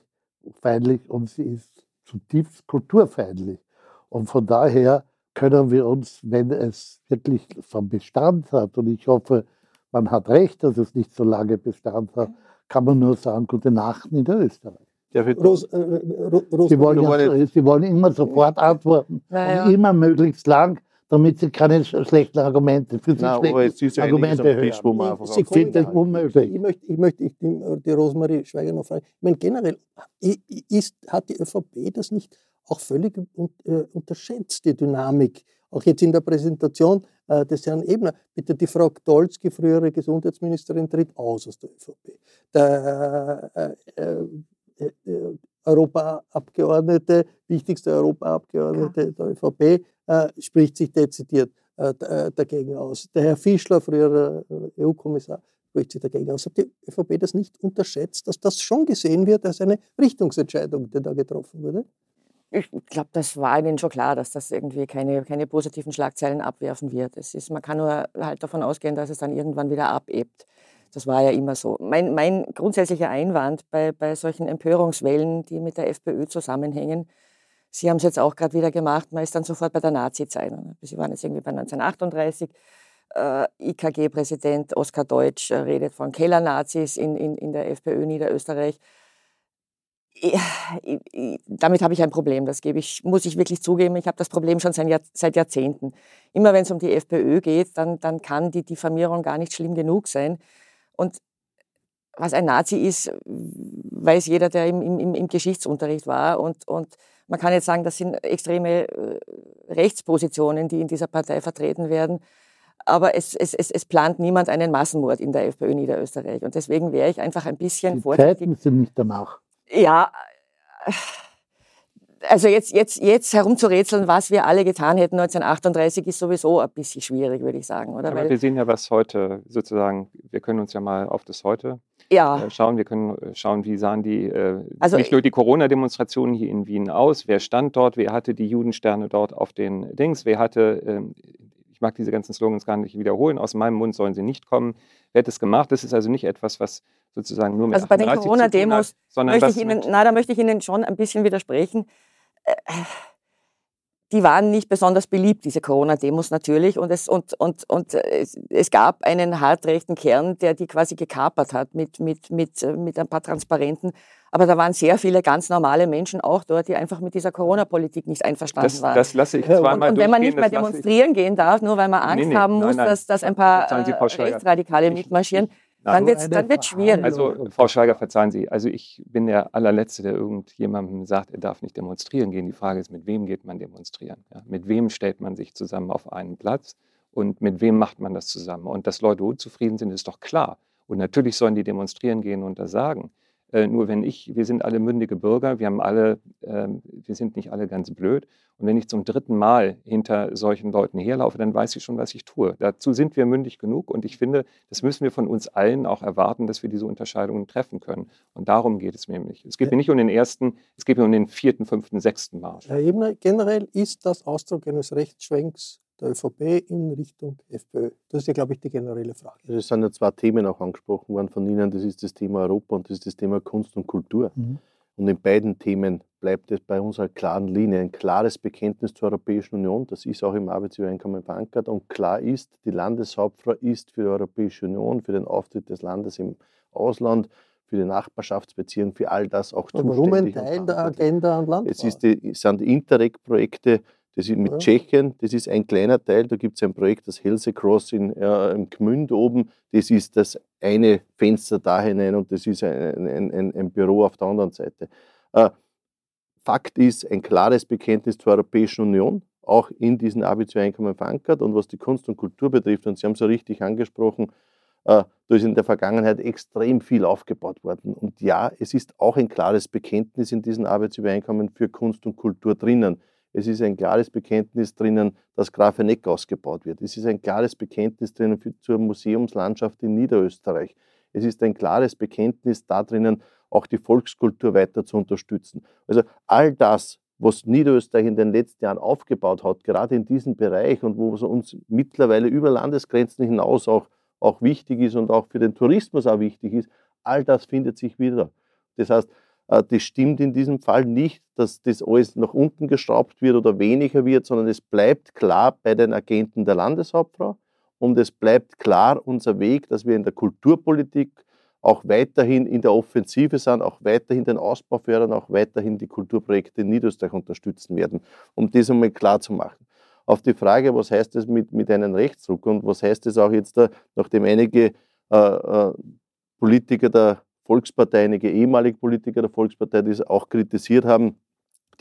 feindlich und sie ist zutiefst kulturfeindlich. Und von daher können wir uns, wenn es wirklich vom Bestand hat, und ich hoffe, man hat recht, dass es nicht so lange Bestand hat, kann man nur sagen, gute Nacht Niederösterreich. Ich Ros, äh, Ro- Ros, Sie wollen, ja, Sie wollen immer sofort antworten Naja. und immer möglichst lang, damit Sie keine sch- schlechten Argumente für sich Nein, aber schlechten es ist ja Argumente Tisch, hören. einfach Sie Ich finde das unmöglich. Ich möchte, ich möchte ich, die, die Rosemarie Schweiger noch fragen. Ich meine, generell, i- ist, hat die ÖVP das nicht auch völlig äh, unterschätzt, die Dynamik? Auch jetzt in der Präsentation äh, des Herrn Ebner. Bitte, die Frau Dolzki, frühere Gesundheitsministerin, tritt aus aus der ÖVP. Der äh, äh, äh, Europaabgeordnete, wichtigste Europaabgeordnete der ÖVP, äh, spricht sich dezidiert dagegen aus. Der Herr Fischler, früherer EU-Kommissar, spricht sich dagegen aus. Hat die ÖVP das nicht unterschätzt, dass das schon gesehen wird als eine Richtungsentscheidung, die da getroffen wurde? Ich glaube, das war Ihnen schon klar, dass das irgendwie keine, keine positiven Schlagzeilen abwerfen wird. Es ist, man kann nur halt davon ausgehen, dass es dann irgendwann wieder abebt. Das war ja immer so. Mein, mein grundsätzlicher Einwand bei, bei solchen Empörungswellen, die mit der FPÖ zusammenhängen, Sie haben es jetzt auch gerade wieder gemacht, man ist dann sofort bei der Nazi-Zeit. Sie waren jetzt irgendwie bei 1938. Äh, IKG-Präsident Oskar Deutsch äh, redet von Kellernazis in, in, in der FPÖ Niederösterreich damit habe ich ein Problem, das gebe ich, muss ich wirklich zugeben. Ich habe das Problem schon seit, Jahr, seit Jahrzehnten. Immer wenn es um die FPÖ geht, dann, dann kann die Diffamierung gar nicht schlimm genug sein. Und was ein Nazi ist, weiß jeder, der im, im, im Geschichtsunterricht war. Und, und man kann jetzt sagen, das sind extreme äh, Rechtspositionen, die in dieser Partei vertreten werden. Aber es, es, es, es plant niemand einen Massenmord in der FPÖ Niederösterreich. Und deswegen wäre ich einfach ein bisschen die vorsichtig. Zeiten sind nicht danach. Ja, also jetzt, jetzt, jetzt herumzurätseln, was wir alle getan hätten 1938, ist sowieso ein bisschen schwierig, würde ich sagen. Oder? Aber Weil, wir sehen ja, was heute sozusagen, wir können uns ja mal auf das Heute ja. Äh, schauen. Wir können äh, schauen, wie sahen die, äh, also, nicht nur die Corona-Demonstrationen hier in Wien aus, wer stand dort, wer hatte die Judensterne dort auf den Dings, wer hatte ähm, ich mag diese ganzen Slogans gar nicht wiederholen, aus meinem Mund sollen sie nicht kommen. Wer hat das gemacht? Das ist also nicht etwas, was sozusagen nur mit Also bei den Corona-Demos möchte ich Ihnen, na, da möchte ich Ihnen schon ein bisschen widersprechen. Äh, die waren nicht besonders beliebt, diese Corona-Demos natürlich. Und, es, und, und, und es, es, gab einen hartrechten Kern, der die quasi gekapert hat mit, mit, mit, äh, mit ein paar Transparenten. Aber da waren sehr viele ganz normale Menschen auch dort, die einfach mit dieser Corona-Politik nicht einverstanden das, waren. Das lasse ich zweimal Und, und wenn man nicht mehr demonstrieren gehen darf, nur weil man Angst nee, nee, haben muss, nein, nein. Dass, dass ein paar äh, Rechtsradikale mitmarschieren, dann wird es dann schwierig. Also, Frau Schweiger, verzeihen Sie, also ich bin der allerletzte, der irgendjemandem sagt, er darf nicht demonstrieren gehen. Die Frage ist, mit wem geht man demonstrieren? Ja? Mit wem stellt man sich zusammen auf einen Platz und mit wem macht man das zusammen? Und dass Leute unzufrieden sind, ist doch klar. Und natürlich sollen die demonstrieren gehen und das sagen. Äh, nur wenn ich, wir sind alle mündige Bürger, wir haben alle, äh, wir sind nicht alle ganz blöd. Und wenn ich zum dritten Mal hinter solchen Leuten herlaufe, dann weiß ich schon, was ich tue. Dazu sind wir mündig genug und ich finde, das müssen wir von uns allen auch erwarten, dass wir diese Unterscheidungen treffen können. Und darum geht es mir nämlich. Es geht mir nicht um den ersten, es geht mir um den vierten, fünften, sechsten Mal. Herr Ebner, generell ist das Ausdruck eines Rechtsschwenks der ÖVP in Richtung FPÖ? Das ist ja, glaube ich, die generelle Frage. Also es sind ja zwei Themen auch angesprochen worden von Ihnen. Das ist das Thema Europa und das ist das Thema Kunst und Kultur. Mhm. Und in beiden Themen bleibt es bei unserer klaren Linie ein klares Bekenntnis zur Europäischen Union. Das ist auch im Arbeitsübereinkommen verankert. Und klar ist, die Landeshauptfrau ist für die Europäische Union, für den Auftritt des Landes im Ausland, für die Nachbarschaftsbeziehungen, für all das auch und zuständig. Warum ein Teil der Agenda an Land? Es, ist die, es sind die Interreg-Projekte, das ist mit ja. Tschechien, das ist ein kleiner Teil. Da gibt es ein Projekt, das Helse Cross in, ja, im Gmünd oben. Das ist das eine Fenster da hinein und das ist ein, ein, ein, ein Büro auf der anderen Seite. Äh, Fakt ist ein klares Bekenntnis zur Europäischen Union, auch in diesen Arbeitseinkommen verankert. Und was die Kunst und Kultur betrifft, und Sie haben es ja richtig angesprochen, äh, da ist in der Vergangenheit extrem viel aufgebaut worden. Und ja, es ist auch ein klares Bekenntnis in diesen Arbeitsübereinkommen für Kunst und Kultur drinnen. Es ist ein klares Bekenntnis drinnen, dass Grafeneck ausgebaut wird. Es ist ein klares Bekenntnis drinnen für, zur Museumslandschaft in Niederösterreich. Es ist ein klares Bekenntnis da drinnen, auch die Volkskultur weiter zu unterstützen. Also all das, was Niederösterreich in den letzten Jahren aufgebaut hat, gerade in diesem Bereich und wo es uns mittlerweile über Landesgrenzen hinaus auch, auch wichtig ist und auch für den Tourismus auch wichtig ist, all das findet sich wieder. Das heißt, das stimmt in diesem Fall nicht, dass das alles nach unten geschraubt wird oder weniger wird, sondern es bleibt klar bei den Agenten der Landeshauptfrau und es bleibt klar unser Weg, dass wir in der Kulturpolitik auch weiterhin in der Offensive sind, auch weiterhin den Ausbau fördern, auch weiterhin die Kulturprojekte in Niederösterreich unterstützen werden, um das einmal klar zu machen. Auf die Frage, was heißt das mit, mit einem Rechtsdruck und was heißt das auch jetzt, da, nachdem einige äh, äh, Politiker der Volkspartei, einige ehemalige Politiker der Volkspartei, die es auch kritisiert haben.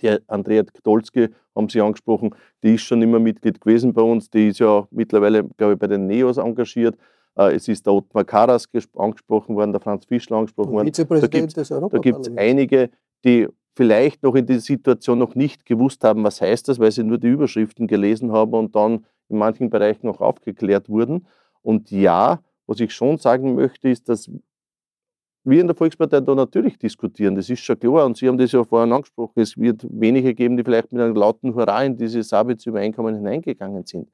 Die Andrea Gdolski haben Sie angesprochen, die ist schon immer Mitglied gewesen bei uns, die ist ja mittlerweile, glaube ich, bei den NEOS engagiert. Äh, es ist der Ottmar Karas angesprochen worden, der Franz Fischler angesprochen worden. Vizepräsident des Da gibt es einige, die vielleicht noch in dieser Situation noch nicht gewusst haben, was heißt das, weil sie nur die Überschriften gelesen haben und dann in manchen Bereichen auch aufgeklärt wurden. Und ja, was ich schon sagen möchte, ist, dass wir in der Volkspartei da natürlich diskutieren, das ist schon klar. Und Sie haben das ja vorhin angesprochen, es wird wenige geben, die vielleicht mit einem lauten Hurra in dieses Arbeitsübereinkommen hineingegangen sind.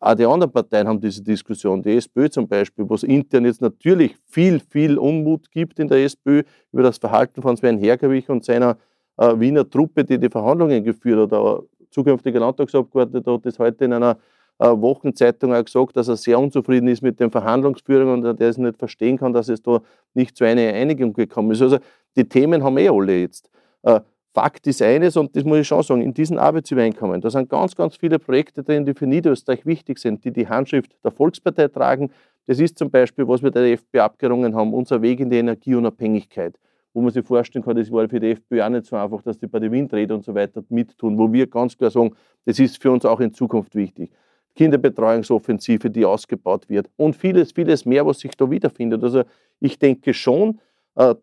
Auch die anderen Parteien haben diese Diskussion. Die SPÖ zum Beispiel, wo es intern jetzt natürlich viel, viel Unmut gibt in der SPÖ über das Verhalten von Sven Hergerwig und seiner äh, Wiener Truppe, die die Verhandlungen geführt hat. Der zukünftige Landtagsabgeordnete hat das heute in einer Wochenzeitung auch gesagt, dass er sehr unzufrieden ist mit den Verhandlungsführungen und der es nicht verstehen kann, dass es da nicht zu einer Einigung gekommen ist. Also die Themen haben eh alle jetzt. Äh, Fakt ist eines, und das muss ich schon sagen, in diesen Arbeitsübereinkommen, da sind ganz, ganz viele Projekte drin, die für Niederösterreich wichtig sind, die die Handschrift der Volkspartei tragen. Das ist zum Beispiel, was wir der FPÖ abgerungen haben, unser Weg in die Energieunabhängigkeit, wo man sich vorstellen kann, das war für die FPÖ auch nicht so einfach, dass die bei den Windrädern und so weiter mittun, wo wir ganz klar sagen, das ist für uns auch in Zukunft wichtig. Kinderbetreuungsoffensive, die ausgebaut wird und vieles, vieles mehr, was sich da wiederfindet. Also ich denke schon, äh,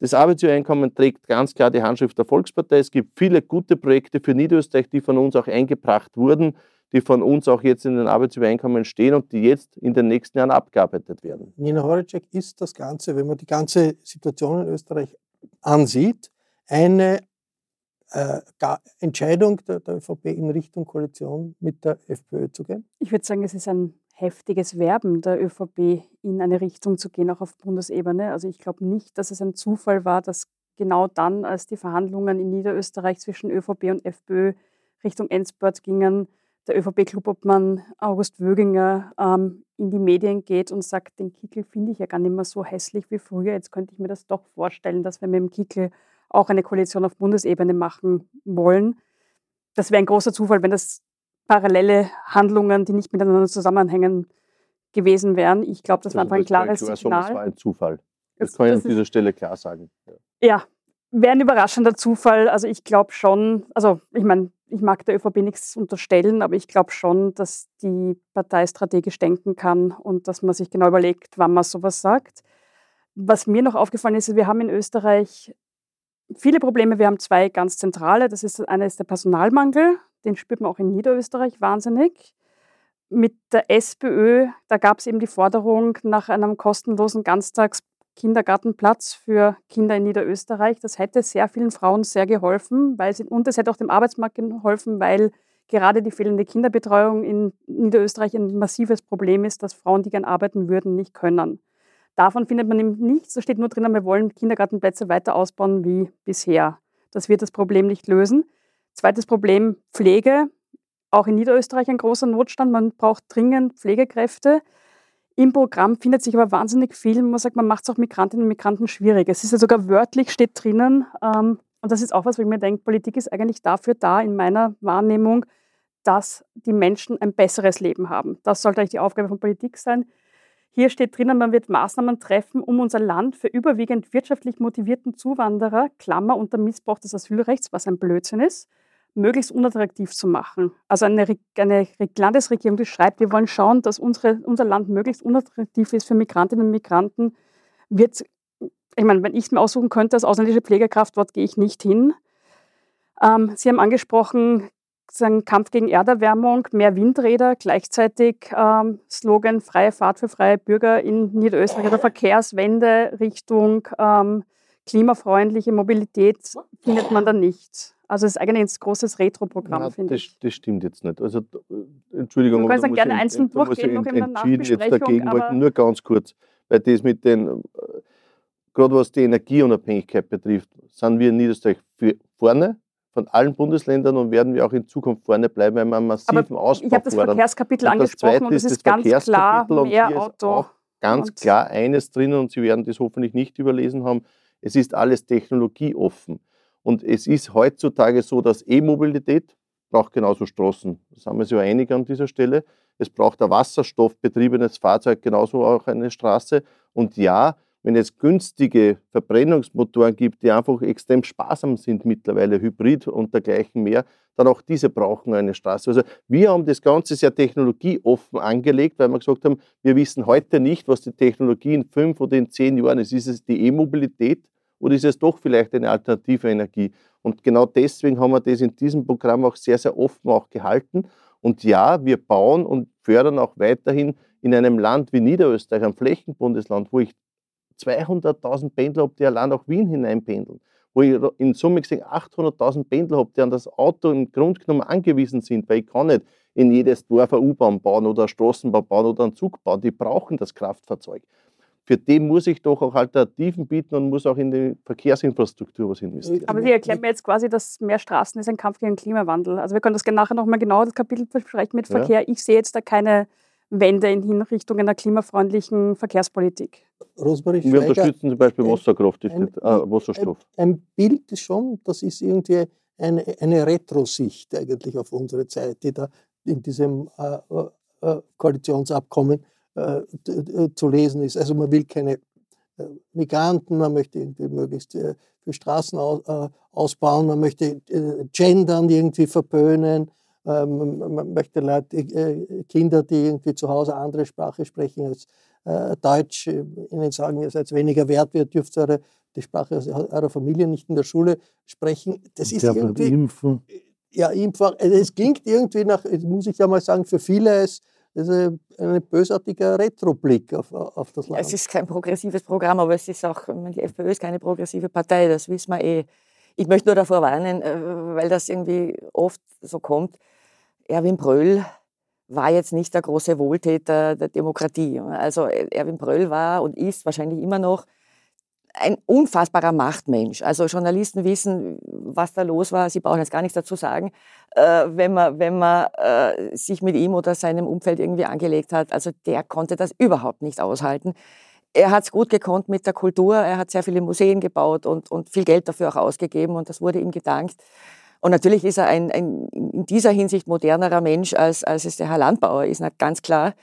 das Arbeitsübereinkommen trägt ganz klar die Handschrift der Volkspartei. Es gibt viele gute Projekte für Niederösterreich, die von uns auch eingebracht wurden, die von uns auch jetzt in den Arbeitsübereinkommen stehen und die jetzt in den nächsten Jahren abgearbeitet werden. Nina Horacek, ist das Ganze, wenn man die ganze Situation in Österreich ansieht, eine äh, Entscheidung der, der ÖVP in Richtung Koalition mit der FPÖ zu gehen? Ich würde sagen, es ist ein heftiges Werben der ÖVP in eine Richtung zu gehen, auch auf Bundesebene. Also ich glaube nicht, dass es ein Zufall war, dass genau dann, als die Verhandlungen in Niederösterreich zwischen ÖVP und FPÖ Richtung Endspurt gingen, der ÖVP-Klubobmann August Wöginger ähm, in die Medien geht und sagt, den Kickel finde ich ja gar nicht mehr so hässlich wie früher. Jetzt könnte ich mir das doch vorstellen, dass wir mit dem Kickel auch eine Koalition auf Bundesebene machen wollen. Das wäre ein großer Zufall, wenn das parallele Handlungen, die nicht miteinander zusammenhängen, gewesen wären. Ich glaube, das, das war einfach ein klares klar Signal. Das war ein Zufall. Das, das kann ich an dieser Stelle klar sagen. Ja, ja wäre ein überraschender Zufall. Also ich glaube schon, also ich meine, ich mag der ÖVP nichts unterstellen, aber ich glaube schon, dass die Partei strategisch denken kann und dass man sich genau überlegt, wann man sowas sagt. Was mir noch aufgefallen ist, wir haben in Österreich viele Probleme. Wir haben zwei ganz zentrale. Das ist eine ist der Personalmangel den spürt man auch in Niederösterreich wahnsinnig. Mit der SPÖ, da gab es eben die Forderung nach einem kostenlosen Ganztags-Kindergartenplatz für Kinder in Niederösterreich. Das hätte sehr vielen Frauen sehr geholfen weil sie, und es hätte auch dem Arbeitsmarkt geholfen, weil gerade die fehlende Kinderbetreuung in Niederösterreich ein massives Problem ist, dass Frauen, die gern arbeiten würden, nicht können. Davon findet man eben nichts. Da steht nur drin, wir wollen Kindergartenplätze weiter ausbauen wie bisher. Das wird das Problem nicht lösen. Zweites Problem, Pflege. Auch in Niederösterreich ein großer Notstand. Man braucht dringend Pflegekräfte. Im Programm findet sich aber wahnsinnig viel. Man sagt, man macht es auch Migrantinnen und Migranten schwierig. Es ist ja sogar wörtlich, steht drinnen. Ähm, und das ist auch was, wo ich mir denke, Politik ist eigentlich dafür da, in meiner Wahrnehmung, dass die Menschen ein besseres Leben haben. Das sollte eigentlich die Aufgabe von Politik sein. Hier steht drinnen, man wird Maßnahmen treffen, um unser Land für überwiegend wirtschaftlich motivierten Zuwanderer, Klammer unter Missbrauch des Asylrechts, was ein Blödsinn ist, möglichst unattraktiv zu machen. Also eine, eine Landesregierung, die schreibt, wir wollen schauen, dass unsere, unser Land möglichst unattraktiv ist für Migrantinnen und Migranten, wird, ich meine, wenn ich es mir aussuchen könnte als ausländische Pflegekraft, dort gehe ich nicht hin. Ähm, Sie haben angesprochen, sagen, Kampf gegen Erderwärmung, mehr Windräder, gleichzeitig ähm, Slogan freie Fahrt für freie Bürger in Niederösterreich oder Verkehrswende Richtung ähm, klimafreundliche Mobilität findet man da nicht. Also es ist eigentlich ein großes Retro-Programm, finde ich. Das stimmt jetzt nicht. Also Entschuldigung, du kannst dann gerne einzeln durchgehen noch in Nachbesprechung. Jetzt dagegen wollten, nur ganz kurz, weil das mit den, äh, gerade was die Energieunabhängigkeit betrifft, sind wir in Niederösterreich vorne von allen Bundesländern und werden wir auch in Zukunft vorne bleiben, weil wir einen massiven Aber Ausbau Ich habe das Verkehrskapitel und das angesprochen und es ist, ist ganz klar mehr Auto. ganz klar eines drinnen und Sie werden das hoffentlich nicht überlesen haben, es ist alles technologieoffen. Und es ist heutzutage so, dass E-Mobilität braucht genauso Straßen. Da sind wir sich einig an dieser Stelle. Es braucht ein wasserstoffbetriebenes Fahrzeug, genauso auch eine Straße. Und ja, wenn es günstige Verbrennungsmotoren gibt, die einfach extrem sparsam sind mittlerweile, Hybrid und dergleichen mehr, dann auch diese brauchen eine Straße. Also wir haben das Ganze sehr technologieoffen angelegt, weil wir gesagt haben, wir wissen heute nicht, was die Technologie in fünf oder in zehn Jahren ist. Ist es die E-Mobilität oder ist es doch vielleicht eine alternative Energie? Und genau deswegen haben wir das in diesem Programm auch sehr, sehr offen auch gehalten. Und ja, wir bauen und fördern auch weiterhin in einem Land wie Niederösterreich, einem Flächenbundesland, wo ich 200.000 Pendler habe, die allein nach Wien hineinpendeln, wo ich in Summe gesehen 800.000 Pendler habe, die an das Auto im Grunde genommen angewiesen sind, weil ich kann nicht in jedes Dorf eine U-Bahn bauen oder eine Straßenbahn bauen oder einen Zug bauen. Die brauchen das Kraftfahrzeug. Für die muss ich doch auch Alternativen bieten und muss auch in die Verkehrsinfrastruktur was investieren. Aber Sie erklären mir jetzt quasi, dass mehr Straßen ist ein Kampf gegen den Klimawandel. Also wir können das nachher nochmal genau das Kapitel besprechen mit Verkehr. Ja. Ich sehe jetzt da keine Wende in Hinrichtung einer klimafreundlichen Verkehrspolitik. Rosmarie Wir unterstützen zum Beispiel Wasserkraft, ein, äh, Wasserstoff. Ein, ein, Bild schon, das ist irgendwie eine, eine Retro-Sicht eigentlich auf unsere Zeit, die da in diesem äh, äh, äh Koalitionsabkommen äh, zu lesen ist. Also man will keine äh, Migranten, man möchte irgendwie möglichst für Straßen ausbauen, man möchte Gendern irgendwie verböhnen, ähm, man möchte Leute, Kinder, die irgendwie zu Hause andere Sprache sprechen als Deutsch, ihnen sagen, ihr seid weniger wert, ihr dürft eure, die Sprache eurer Familie nicht in der Schule sprechen. Das ist irgendwie... Impfen ja, Impfung, also es klingt irgendwie nach, muss ich ja mal sagen, für viele ist das ist ein bösartiger Retroblick auf, auf das Land. Ja, es ist kein progressives Programm, aber es ist auch, die FPÖ ist keine progressive Partei, das wissen wir eh. Ich möchte nur davor warnen, äh, weil das irgendwie oft so kommt. Erwin Bröll war jetzt nicht der große Wohltäter der Demokratie. Also Erwin Bröll war und ist wahrscheinlich immer noch ein unfassbarer Machtmensch. Also Journalisten wissen, was da los war. Sie brauchen jetzt gar nichts dazu sagen, äh, wenn man, wenn man äh, sich mit ihm oder seinem Umfeld irgendwie angelegt hat. Also der konnte das überhaupt nicht aushalten. Er hat es gut gekonnt mit der Kultur. Er hat sehr viele Museen gebaut und, und viel Geld dafür auch ausgegeben und das wurde ihm gedankt. Und natürlich ist er ein, ein in dieser Hinsicht modernerer Mensch, als, als es der Herr Landbauer ist, ganz klar.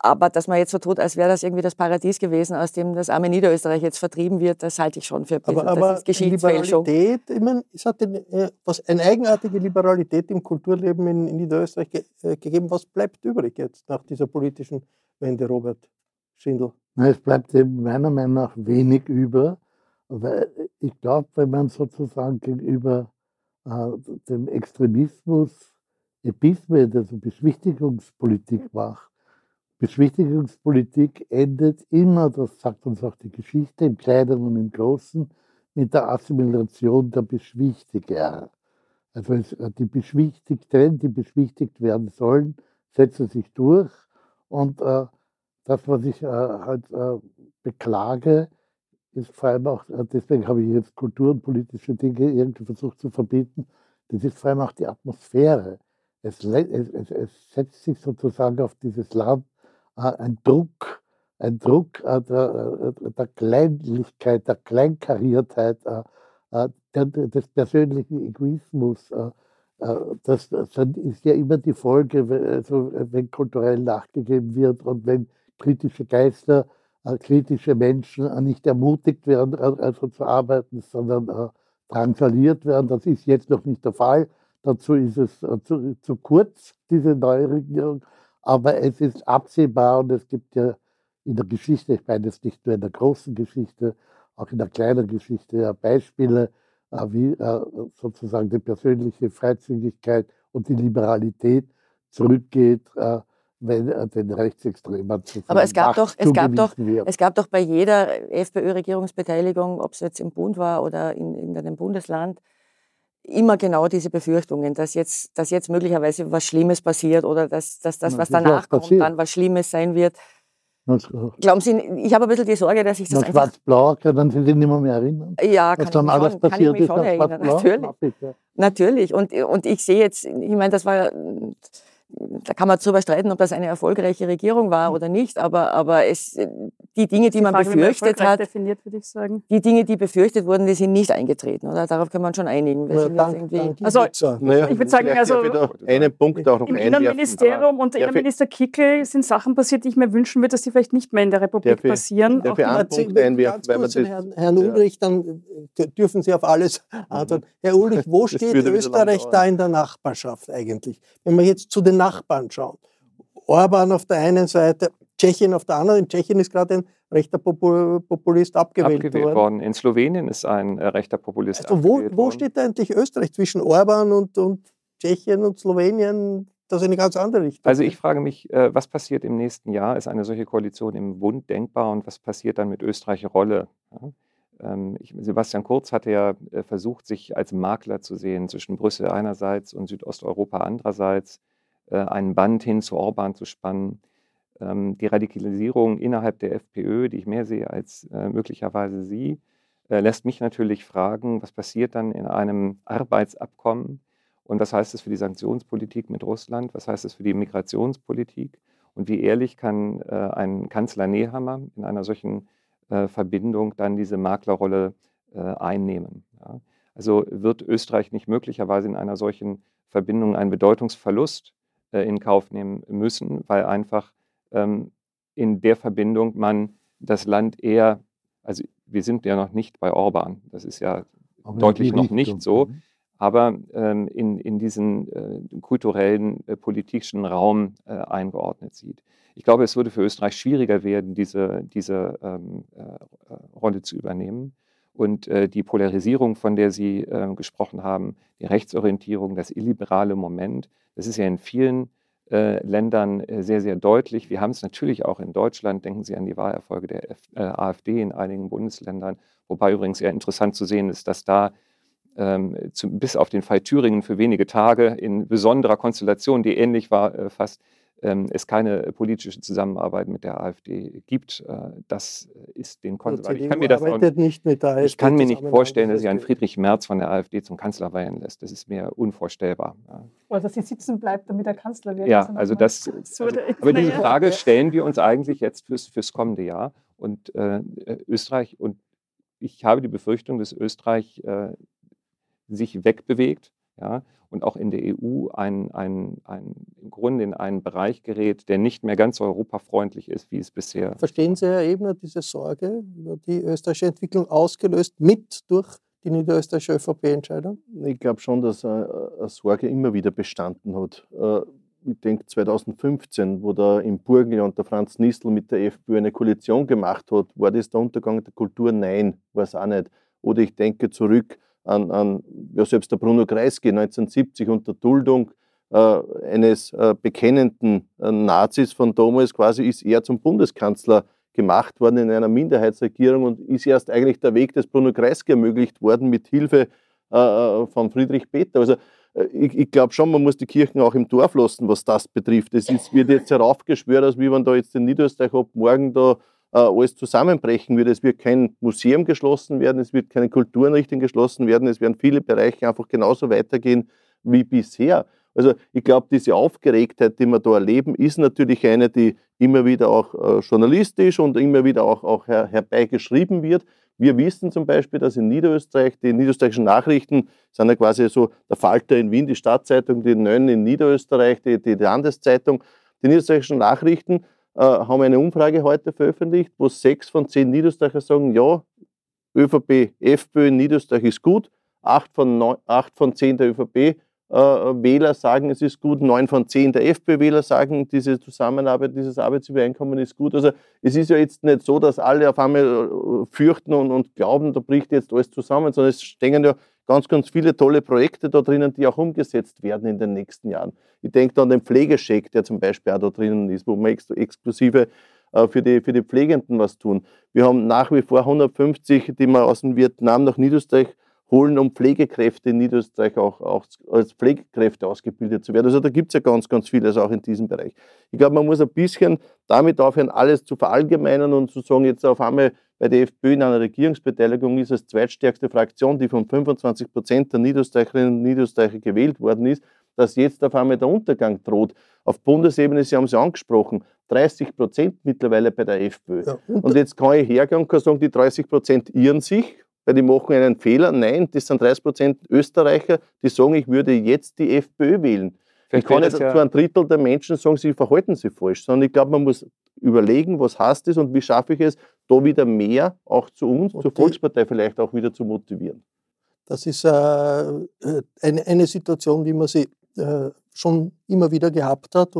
Aber dass man jetzt so tut, als wäre das irgendwie das Paradies gewesen, aus dem das arme Niederösterreich jetzt vertrieben wird, das halte ich schon für ein bisschen, aber, aber das ist Geschichtsfälschung. Liberalität, ich meine, es hat eine, äh, was, eine eigenartige Liberalität im Kulturleben in, in Niederösterreich ge, äh, gegeben. Was bleibt übrig jetzt nach dieser politischen Wende, Robert Schindel? Na, es bleibt eben meiner Meinung nach wenig über. Weil ich glaube, wenn man sozusagen gegenüber äh, dem Extremismus Episme, also Beschwichtigungspolitik macht, Beschwichtigungspolitik endet immer, das sagt uns auch die Geschichte, im Kleinen und im Großen, mit der Assimilation der Beschwichtiger. Also äh, die Beschwichtigten, die beschwichtigt werden sollen, setzen sich durch. Und äh, das, was ich äh, halt äh, beklage, ist vor allem auch, äh, deswegen habe ich jetzt Kultur und politische Dinge irgendwie versucht zu verbieten, das ist vor allem auch die Atmosphäre. Es, es, es, setzt sich sozusagen auf dieses Land äh, ein Druck, ein Druck äh, der, äh, der Kleinlichkeit, der Kleinkariertheit, des persönlichen Egoismus. Das, das ist ja immer die Folge, also wenn kulturell nachgegeben wird und wenn kritische Geister, kritische Menschen nicht ermutigt werden, also zu arbeiten, sondern drangsaliert werden. Das ist jetzt noch nicht der Fall. Dazu ist es zu, zu kurz, diese neue Regierung. Aber es ist absehbar und es gibt ja in der Geschichte, ich meine es nicht nur in der großen Geschichte, auch in der kleinen Geschichte ja Beispiele, äh, wie äh, sozusagen die persönliche Freizügigkeit und die Liberalität zurückgeht, äh, wenn den Rechtsextremen zu Aber es gab, doch, es, gab doch, es gab doch bei jeder FPÖ-Regierungsbeteiligung, ob es jetzt im Bund war oder in irgendeinem Bundesland, immer genau diese Befürchtungen, dass jetzt, dass jetzt möglicherweise was Schlimmes passiert oder dass, dass das, was danach kommt, dann was Schlimmes sein wird. Glauben Sie, ich habe ein bisschen die Sorge, dass ich das einfach... Schwarz-Blau, können Sie sich nicht mehr, mehr erinnern? Ja, kann, was dann ich, alles schon, passiert kann ich mich schon erinnern. Natürlich. Natürlich. Und, und ich sehe jetzt, ich meine, das war da kann man darüber streiten, ob das eine erfolgreiche Regierung war oder nicht, aber, aber es, die Dinge, die, die man Frage, befürchtet hat, definiert, die Dinge, die befürchtet wurden, die sind nicht eingetreten, oder? Darauf kann man schon einigen. Ja, dank, dank also, naja, ich würde sagen, also, einen Punkt auch noch im Innenministerium und Innenminister Kickel sind Sachen passiert, die ich mir wünschen würde, dass sie vielleicht nicht mehr in der Republik der passieren. Der einen Punkt einwerfen, weil man das, Herrn, Herrn Ulrich, dann äh, dürfen Sie auf alles antworten. Herr Ulrich, wo steht Österreich da in der Nachbarschaft eigentlich? Wenn man jetzt zu den Nachbarn schauen. Orban auf der einen Seite, Tschechien auf der anderen. In Tschechien ist gerade ein rechter Populist abgewählt, abgewählt worden. worden. In Slowenien ist ein äh, rechter Populist also wo, wo steht eigentlich Österreich zwischen Orban und, und Tschechien und Slowenien? Das ist eine ganz andere Richtung. Also ich frage mich, äh, was passiert im nächsten Jahr? Ist eine solche Koalition im Bund denkbar und was passiert dann mit Österreichs Rolle? Ähm, Sebastian Kurz hatte ja äh, versucht, sich als Makler zu sehen zwischen Brüssel einerseits und Südosteuropa andererseits, äh, einen Band hin zu Orban zu spannen. Ähm, die Radikalisierung innerhalb der FPÖ, die ich mehr sehe als möglicherweise Sie, lässt mich natürlich fragen, was passiert dann in einem Arbeitsabkommen und was heißt das für die Sanktionspolitik mit Russland? Was heißt das für die Migrationspolitik? Und wie ehrlich kann äh, ein Kanzler Nehammer in einer solchen äh, Verbindung dann diese Maklerrolle äh, einnehmen? Also wird Österreich nicht möglicherweise in einer solchen Verbindung einen Bedeutungsverlust äh, in Kauf nehmen müssen, weil einfach ähm, in der Verbindung man das Land eher, also wir sind ja noch nicht bei Orban, das ist ja Aber deutlich noch nicht so, mhm aber ähm, in, in diesen äh, kulturellen, äh, politischen Raum äh, eingeordnet sieht. Ich glaube, es würde für Österreich schwieriger werden, diese, diese ähm, äh, äh, Rolle zu übernehmen. Und äh, die Polarisierung, von der Sie gesprochen haben, die Rechtsorientierung, das illiberale Moment, das ist ja in vielen Ländern sehr, sehr deutlich. Wir haben es natürlich auch in Deutschland. Denken Sie an die Wahlerfolge der F AfD in einigen Bundesländern, wobei übrigens sehr interessant zu sehen ist, dass da ähm, zu, bis auf den Fall Thüringen für wenige Tage in besonderer Konstellation, die ähnlich war äh, fast, es keine politische Zusammenarbeit mit der AfD gibt. Äh, das ist den Konservativen. Ich kann mir das auch, nicht mit der Ich kann mir nicht vorstellen, dass sich ein Friedrich Merz von der AfD zum Kanzler weihen lässt. Das ist mir unvorstellbar. Ja. Oder dass sie sitzen bleibt, damit er Kanzler wird. Ja, also das. Also, aber diese Frage stellen wir uns eigentlich jetzt fürs, fürs kommende Jahr. Und äh, Österreich und ich habe die Befürchtung, dass Österreich äh, sich wegbewegt ja, und auch in der EU ein, ein, ein, Grunde in einen Bereich gerät, der nicht mehr ganz so europafreundlich ist, wie es bisher Verstehen Sie, Herr Ebner, diese Sorge über die österreichische Entwicklung ausgelöst mit durch die niederösterreichische ÖVP-Entscheidung? Ich glaube schon, dass eine Sorge immer wieder bestanden hat. Äh, ich denke 2015, wo da im Burgenland der Franz Nistel mit der FPÖ eine Koalition gemacht hat, war das der Untergang der Kultur? Nein, war es auch nicht. Oder ich denke zurück an, an ja, selbst der Bruno Kreisky 1970 unter Duldung eines äh, bekennenden äh, Nazis von damals quasi ist er zum Bundeskanzler gemacht worden in einer Minderheitsregierung und ist erst eigentlich der Weg des Bruno Kreisky ermöglicht worden mit Hilfe äh, äh, von Friedrich Peter. Also äh, ich, ich glaube schon, man muss die Kirchen auch im Dorf lassen, was das betrifft. Es ist, wird jetzt heraufgeschwört, als wie wenn da jetzt in Niederösterreich ab morgen da äh, alles zusammenbrechen würde. Es wird kein Museum geschlossen werden, es wird keine Kultureinrichtung geschlossen werden, es werden viele Bereiche einfach genauso weitergehen wie bisher. Also ich glaube, diese Aufgeregtheit, die wir da erleben, ist natürlich eine, die immer wieder auch äh, journalistisch und immer wieder auch, auch her, herbeigeschrieben wird. Wir wissen zum Beispiel, dass in Niederösterreich die niederösterreichischen Nachrichten sind ja quasi so der Falter in Wien, die Stadtzeitung, die Nön in Niederösterreich, die, die Landeszeitung. Die niederösterreichischen Nachrichten äh, haben eine Umfrage heute veröffentlicht, wo sechs von zehn Niederösterreicher sagen, ja, ÖVP, FPÖ in Niederösterreich ist gut. Acht von, neun, acht von zehn der ÖVP-Wähler äh, sagen, es ist gut. Neun von zehn der FPÖ-Wähler sagen, diese Zusammenarbeit, dieses Arbeitsübereinkommen ist gut. Also es ist ja jetzt nicht so, dass alle auf einmal äh, fürchten und, und glauben, da bricht jetzt alles zusammen, sondern es stehen ja ganz, ganz viele tolle Projekte da drinnen, die auch umgesetzt werden in den nächsten Jahren. Ich denke da an den Pflegescheck, der zum Beispiel auch da drinnen ist, wo wir ex exklusive äh, für die, für die Pflegenden was tun. Wir haben nach wie vor 150, die wir aus dem Vietnam nach Niederösterreich holen, um Pflegekräfte in Niederösterreich auch, auch als Pflegekräfte ausgebildet zu werden. Also da gibt es ja ganz, ganz vieles auch in diesem Bereich. Ich glaube, man muss ein bisschen damit aufhören, alles zu verallgemeinern und zu sagen, jetzt auf einmal bei der FPÖ in einer Regierungsbeteiligung ist als zweitstärkste Fraktion, die von 25 Prozent der Niederösterreicherinnen und Niederösterreicher gewählt worden ist, dass jetzt auf einmal der Untergang droht. Auf Bundesebene, Sie haben es angesprochen, 30 Prozent mittlerweile bei der FPÖ. Ja, und, und, jetzt kann ich hergehen und kann sagen, die 30 Prozent irren sich, weil die machen einen Fehler. Nein, das sind 30 Prozent Österreicher, die sagen, ich würde jetzt die FPÖ wählen. Vielleicht ich kann nicht ja zu einem Drittel der Menschen sagen, sie verhalten sich falsch, sondern ich glaube, man muss überlegen, was heißt das und wie schaffe ich es, da wieder mehr auch zu uns, und zur Volkspartei vielleicht auch wieder zu motivieren. Das ist äh, eine, eine, Situation, wie man sie äh, schon immer wieder gehabt hat.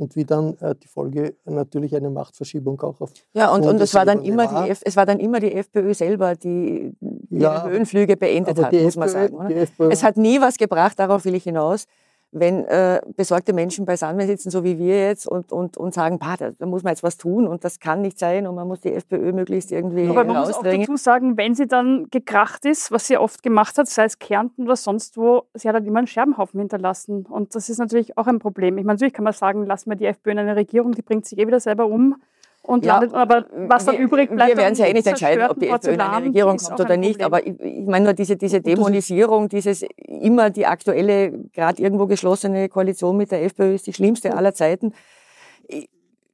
Und wie dann äh, die Folge natürlich eine Machtverschiebung auch auf Ja, und, und es, war dann immer war. Die F es war dann immer die FPÖ selber, die ja, ihre Höhenflüge beendet hat, muss man sagen. es hat nie was gebracht, darauf will ich hinaus, wenn äh, besorgte Menschen beisammen sitzen, so wie wir jetzt, und, und, und sagen, bah, da, da, muss man jetzt was tun und das kann nicht sein und man muss die FPÖ möglichst irgendwie Aber man muss auch dazu sagen, wenn sie dann gekracht ist, was sie oft gemacht hat, sei es Kärnten oder sonst wo, sie hat halt immer einen Scherbenhaufen hinterlassen. Und das ist natürlich auch ein Problem. Ich meine, natürlich kann man sagen, lassen wir die FPÖ in eine Regierung, die bringt sich eh wieder selber um und ja, landet, aber was dann wir, übrig bleibt. Wir werden ja eh nicht entscheiden, ob die FPÖ in eine Regierung kommt oder nicht, aber ich, ich, meine nur diese, diese Dämonisierung, dieses immer die aktuelle, gerade irgendwo geschlossene Koalition mit der FPÖ ist die schlimmste aller Zeiten.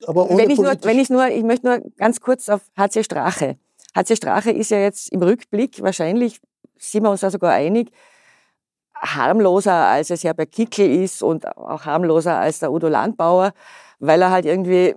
Aber wenn ich nur, wenn ich nur, ich möchte nur ganz kurz auf HC Strache. HC Strache ist ja jetzt im Rückblick wahrscheinlich, sind wir uns da sogar einig, harmloser als es ja bei Kickel ist und auch harmloser als der Udo Landbauer, weil er halt irgendwie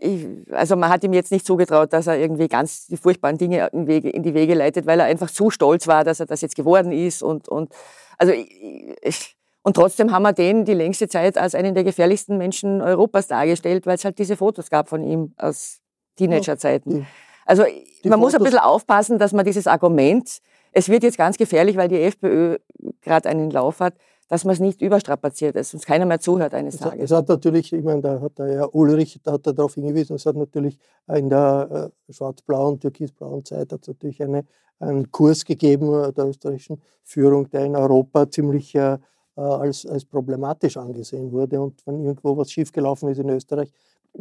ich, also man hat ihm jetzt nicht zugetraut, dass er irgendwie ganz die furchtbaren Dinge in, Wege, in die Wege leitet, weil er einfach so stolz war, dass er das jetzt geworden ist und, und also ich, und trotzdem haben wir den die längste Zeit als einen der gefährlichsten Menschen Europas dargestellt, weil es halt diese Fotos gab von ihm aus Teenagerzeiten. Also die man Fotos muss ein bisschen aufpassen, dass man dieses Argument, es wird jetzt ganz gefährlich, weil die FPÖ gerade einen Lauf hat, dass man es nicht überstrapaziert, dass uns keiner mehr zuhört eines es Tages. Es hat natürlich, ich meine, da hat der Herr Ulrich, da hat er darauf hingewiesen, es hat natürlich in der äh, schwarz-blauen, türkis-blauen Zeit hat es natürlich eine, einen Kurs gegeben äh, der österreichischen Führung, der in Europa ziemlich äh, als, als problematisch angesehen wurde. Und wenn irgendwo was schiefgelaufen ist in Österreich,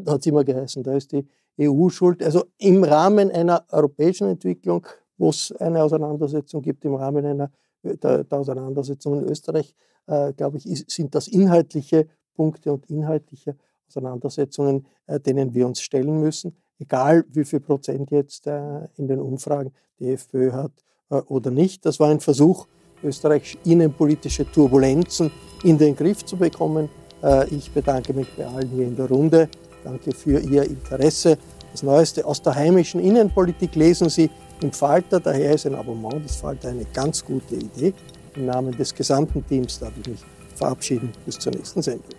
hat es immer geheißen, da ist die EU schuld. Also im Rahmen einer europäischen Entwicklung, wo es eine Auseinandersetzung gibt, im Rahmen einer der, der Auseinandersetzung in Österreich, äh, glaube ich, ist, sind das inhaltliche Punkte und inhaltliche Auseinandersetzungen, äh, denen wir uns stellen müssen, egal wie viel Prozent jetzt äh, in den Umfragen die FPÖ hat äh, oder nicht. Das war ein Versuch, Österreichs innenpolitische Turbulenzen in den Griff zu bekommen. Äh, ich bedanke mich bei allen hier in der Runde. Danke für Ihr Interesse. Das Neueste aus der heimischen Innenpolitik lesen Sie im Falter. Daher ist ein Abonnement des Falter eine ganz gute Idee. Im Namen des gesamten Teams darf ich mich verabschieden. Bis zur nächsten Sendung.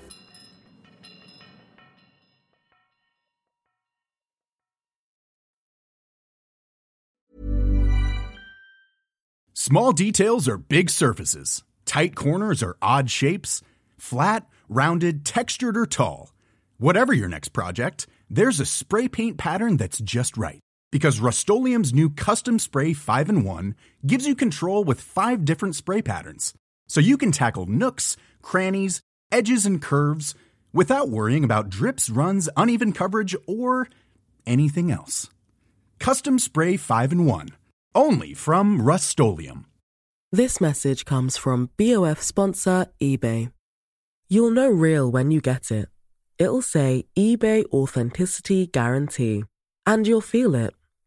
Small details are big surfaces. Tight corners are odd shapes. Flat, rounded, textured, or tall. Whatever your next project, there's a spray paint pattern that's just right. Because Rust new Custom Spray 5 and 1 gives you control with five different spray patterns. So you can tackle nooks, crannies, edges, and curves without worrying about drips, runs, uneven coverage, or anything else. Custom Spray 5 and 1. Only from Rust This message comes from BOF sponsor eBay. You'll know real when you get it. It'll say eBay Authenticity Guarantee. And you'll feel it.